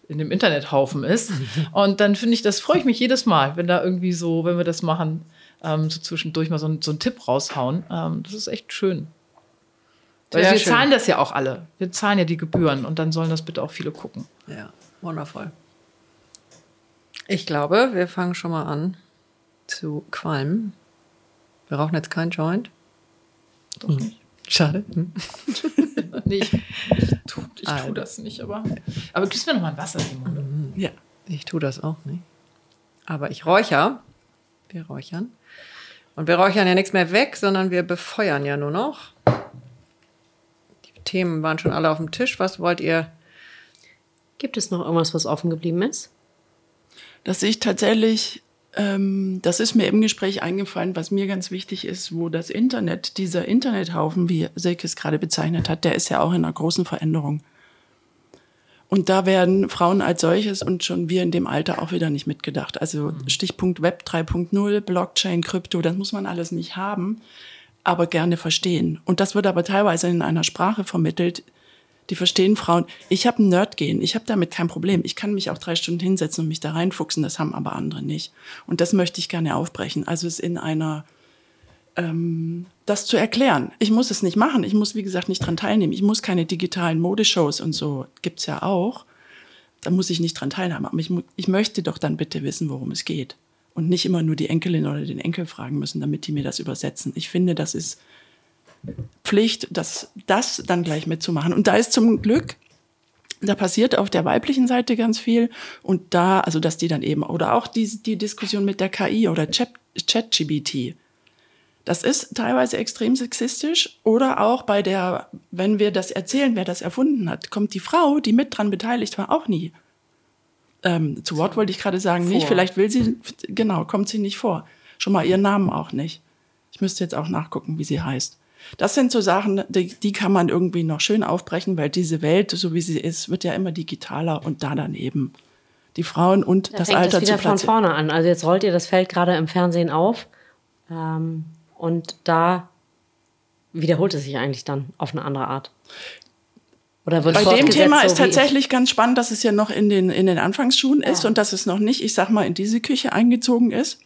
in dem Internethaufen ist. Und dann finde ich, das freue ich mich jedes Mal, wenn da irgendwie so, wenn wir das machen, ähm, so zwischendurch mal so, ein, so einen Tipp raushauen. Ähm, das ist echt schön. Weil wir schön. zahlen das ja auch alle. Wir zahlen ja die Gebühren und dann sollen das bitte auch viele gucken. Ja, wundervoll. Ich glaube, wir fangen schon mal an zu qualmen. Wir rauchen jetzt kein Joint. Doch nicht. Schade. Hm. nee, ich, ich, tu, ich also. tue das nicht, aber. Aber gibst mir noch mal ein Wasser, Simone? Mhm. Ja. Ich tue das auch nicht. Aber ich räucher. Wir räuchern. Und wir räuchern ja nichts mehr weg, sondern wir befeuern ja nur noch. Die Themen waren schon alle auf dem Tisch. Was wollt ihr? Gibt es noch irgendwas, was offen geblieben ist? Dass ich tatsächlich das ist mir im Gespräch eingefallen, was mir ganz wichtig ist, wo das Internet, dieser Internethaufen, wie Silke es gerade bezeichnet hat, der ist ja auch in einer großen Veränderung. Und da werden Frauen als solches und schon wir in dem Alter auch wieder nicht mitgedacht. Also mhm. Stichpunkt Web 3.0, Blockchain, Krypto, das muss man alles nicht haben, aber gerne verstehen. Und das wird aber teilweise in einer Sprache vermittelt, die verstehen Frauen. Ich habe ein Nerd-Gen, ich habe damit kein Problem. Ich kann mich auch drei Stunden hinsetzen und mich da reinfuchsen, das haben aber andere nicht. Und das möchte ich gerne aufbrechen. Also es in einer, ähm, das zu erklären. Ich muss es nicht machen, ich muss, wie gesagt, nicht dran teilnehmen. Ich muss keine digitalen Modeshows und so, gibt's ja auch. Da muss ich nicht dran teilhaben. Aber ich, ich möchte doch dann bitte wissen, worum es geht. Und nicht immer nur die Enkelin oder den Enkel fragen müssen, damit die mir das übersetzen. Ich finde, das ist Pflicht, das, das dann gleich mitzumachen. Und da ist zum Glück, da passiert auf der weiblichen Seite ganz viel. Und da, also dass die dann eben, oder auch die, die Diskussion mit der KI oder ChatGBT. Das ist teilweise extrem sexistisch oder auch bei der, wenn wir das erzählen, wer das erfunden hat, kommt die Frau, die mit dran beteiligt war, auch nie. Ähm, zu Wort wollte ich gerade sagen, vor. nicht. Vielleicht will sie, genau, kommt sie nicht vor. Schon mal ihren Namen auch nicht. Ich müsste jetzt auch nachgucken, wie sie heißt. Das sind so Sachen, die, die kann man irgendwie noch schön aufbrechen, weil diese Welt, so wie sie ist, wird ja immer digitaler und da daneben die Frauen und da das Alter das wieder zu von vorne an. Also jetzt rollt ihr das Feld gerade im Fernsehen auf ähm, und da wiederholt es sich eigentlich dann auf eine andere Art. Oder wird Bei dem Thema so ist tatsächlich ganz spannend, dass es ja noch in den, in den Anfangsschuhen ist und dass es noch nicht, ich sag mal, in diese Küche eingezogen ist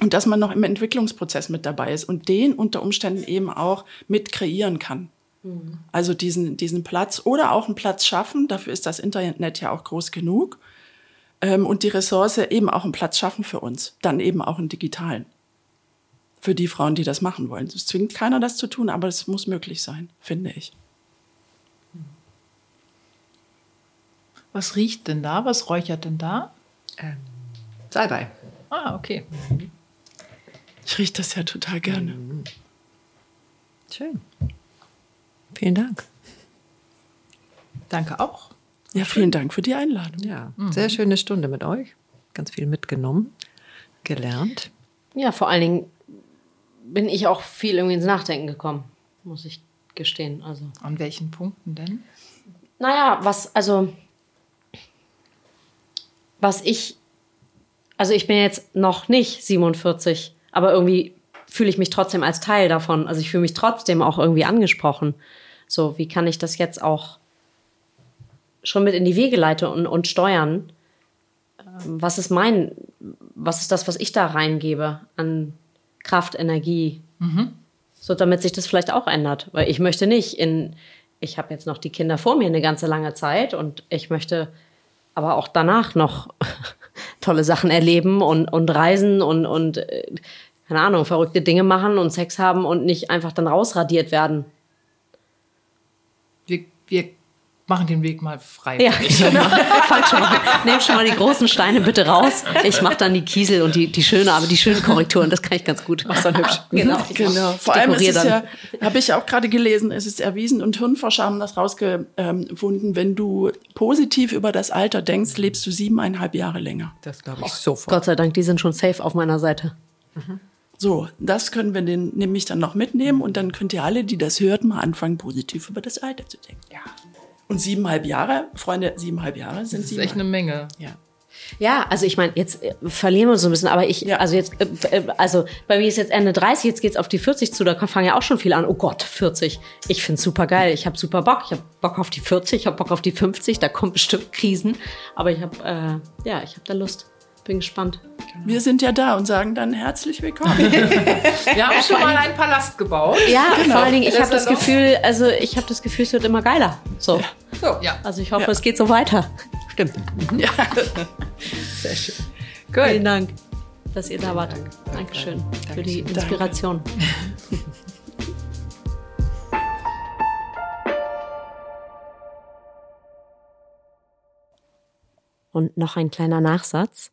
und dass man noch im Entwicklungsprozess mit dabei ist und den unter Umständen eben auch mit kreieren kann. Mhm. Also diesen, diesen Platz oder auch einen Platz schaffen, dafür ist das Internet ja auch groß genug. Ähm, und die Ressource eben auch einen Platz schaffen für uns, dann eben auch einen digitalen. Für die Frauen, die das machen wollen. Es zwingt keiner, das zu tun, aber es muss möglich sein, finde ich. Was riecht denn da? Was räuchert denn da? Ähm, Salbei. Ah, okay. Mhm. Ich rieche das ja total gerne. Schön. Vielen Dank. Danke auch. Ja, vielen Dank für die Einladung. Ja, mhm. sehr schöne Stunde mit euch. Ganz viel mitgenommen, gelernt. Ja, vor allen Dingen bin ich auch viel irgendwie ins Nachdenken gekommen, muss ich gestehen. Also. An welchen Punkten denn? Naja, was, also, was ich, also ich bin jetzt noch nicht 47 aber irgendwie fühle ich mich trotzdem als Teil davon. Also ich fühle mich trotzdem auch irgendwie angesprochen. So, wie kann ich das jetzt auch schon mit in die Wege leiten und, und steuern? Ähm, was ist mein, was ist das, was ich da reingebe an Kraft, Energie? Mhm. So, damit sich das vielleicht auch ändert. Weil ich möchte nicht in, ich habe jetzt noch die Kinder vor mir eine ganze lange Zeit und ich möchte aber auch danach noch tolle Sachen erleben und, und reisen und, und äh, keine Ahnung, verrückte Dinge machen und Sex haben und nicht einfach dann rausradiert werden. Wir, wir machen den Weg mal frei. Ja, genau. Fang schon mal. Nehmt schon mal die großen Steine bitte raus. Ich mache dann die Kiesel und die, die schöne, aber die schönen Korrekturen, das kann ich ganz gut. Mach's dann hübsch. Genau. genau. Vor allem ist es dann. ja, habe ich auch gerade gelesen, es ist erwiesen und Hirnforscher haben das rausgefunden, wenn du positiv über das Alter denkst, lebst du siebeneinhalb Jahre länger. Das glaube ich sofort. Gott sei Dank, die sind schon safe auf meiner Seite. So, das können wir den, nämlich dann noch mitnehmen und dann könnt ihr alle, die das hört, mal anfangen, positiv über das Alter zu denken. Ja. Und siebeneinhalb Jahre, Freunde, siebeneinhalb Jahre sind Das ist echt eine Menge. Ja. Ja, also ich meine, jetzt äh, verlieren wir uns so ein bisschen, aber ich, Ja. also jetzt, äh, äh, also bei mir ist jetzt Ende 30, jetzt geht's auf die 40 zu, da fangen ja auch schon viele an. Oh Gott, 40. Ich find's super geil, ich habe super Bock, ich habe Bock auf die 40, ich habe Bock auf die 50, da kommen bestimmt Krisen, aber ich habe, äh, ja, ich habe da Lust. Bin gespannt. Wir sind ja da und sagen dann herzlich willkommen. Wir haben schon mal einen Palast gebaut. Ja, vor allen Dingen, ich habe das. Gefühl, also ich habe das Gefühl, es wird immer geiler. So. So, ja. Also ich hoffe, es geht so weiter. Stimmt. Sehr schön. Vielen Dank, dass ihr da wart. Dankeschön für die Inspiration. Und noch ein kleiner Nachsatz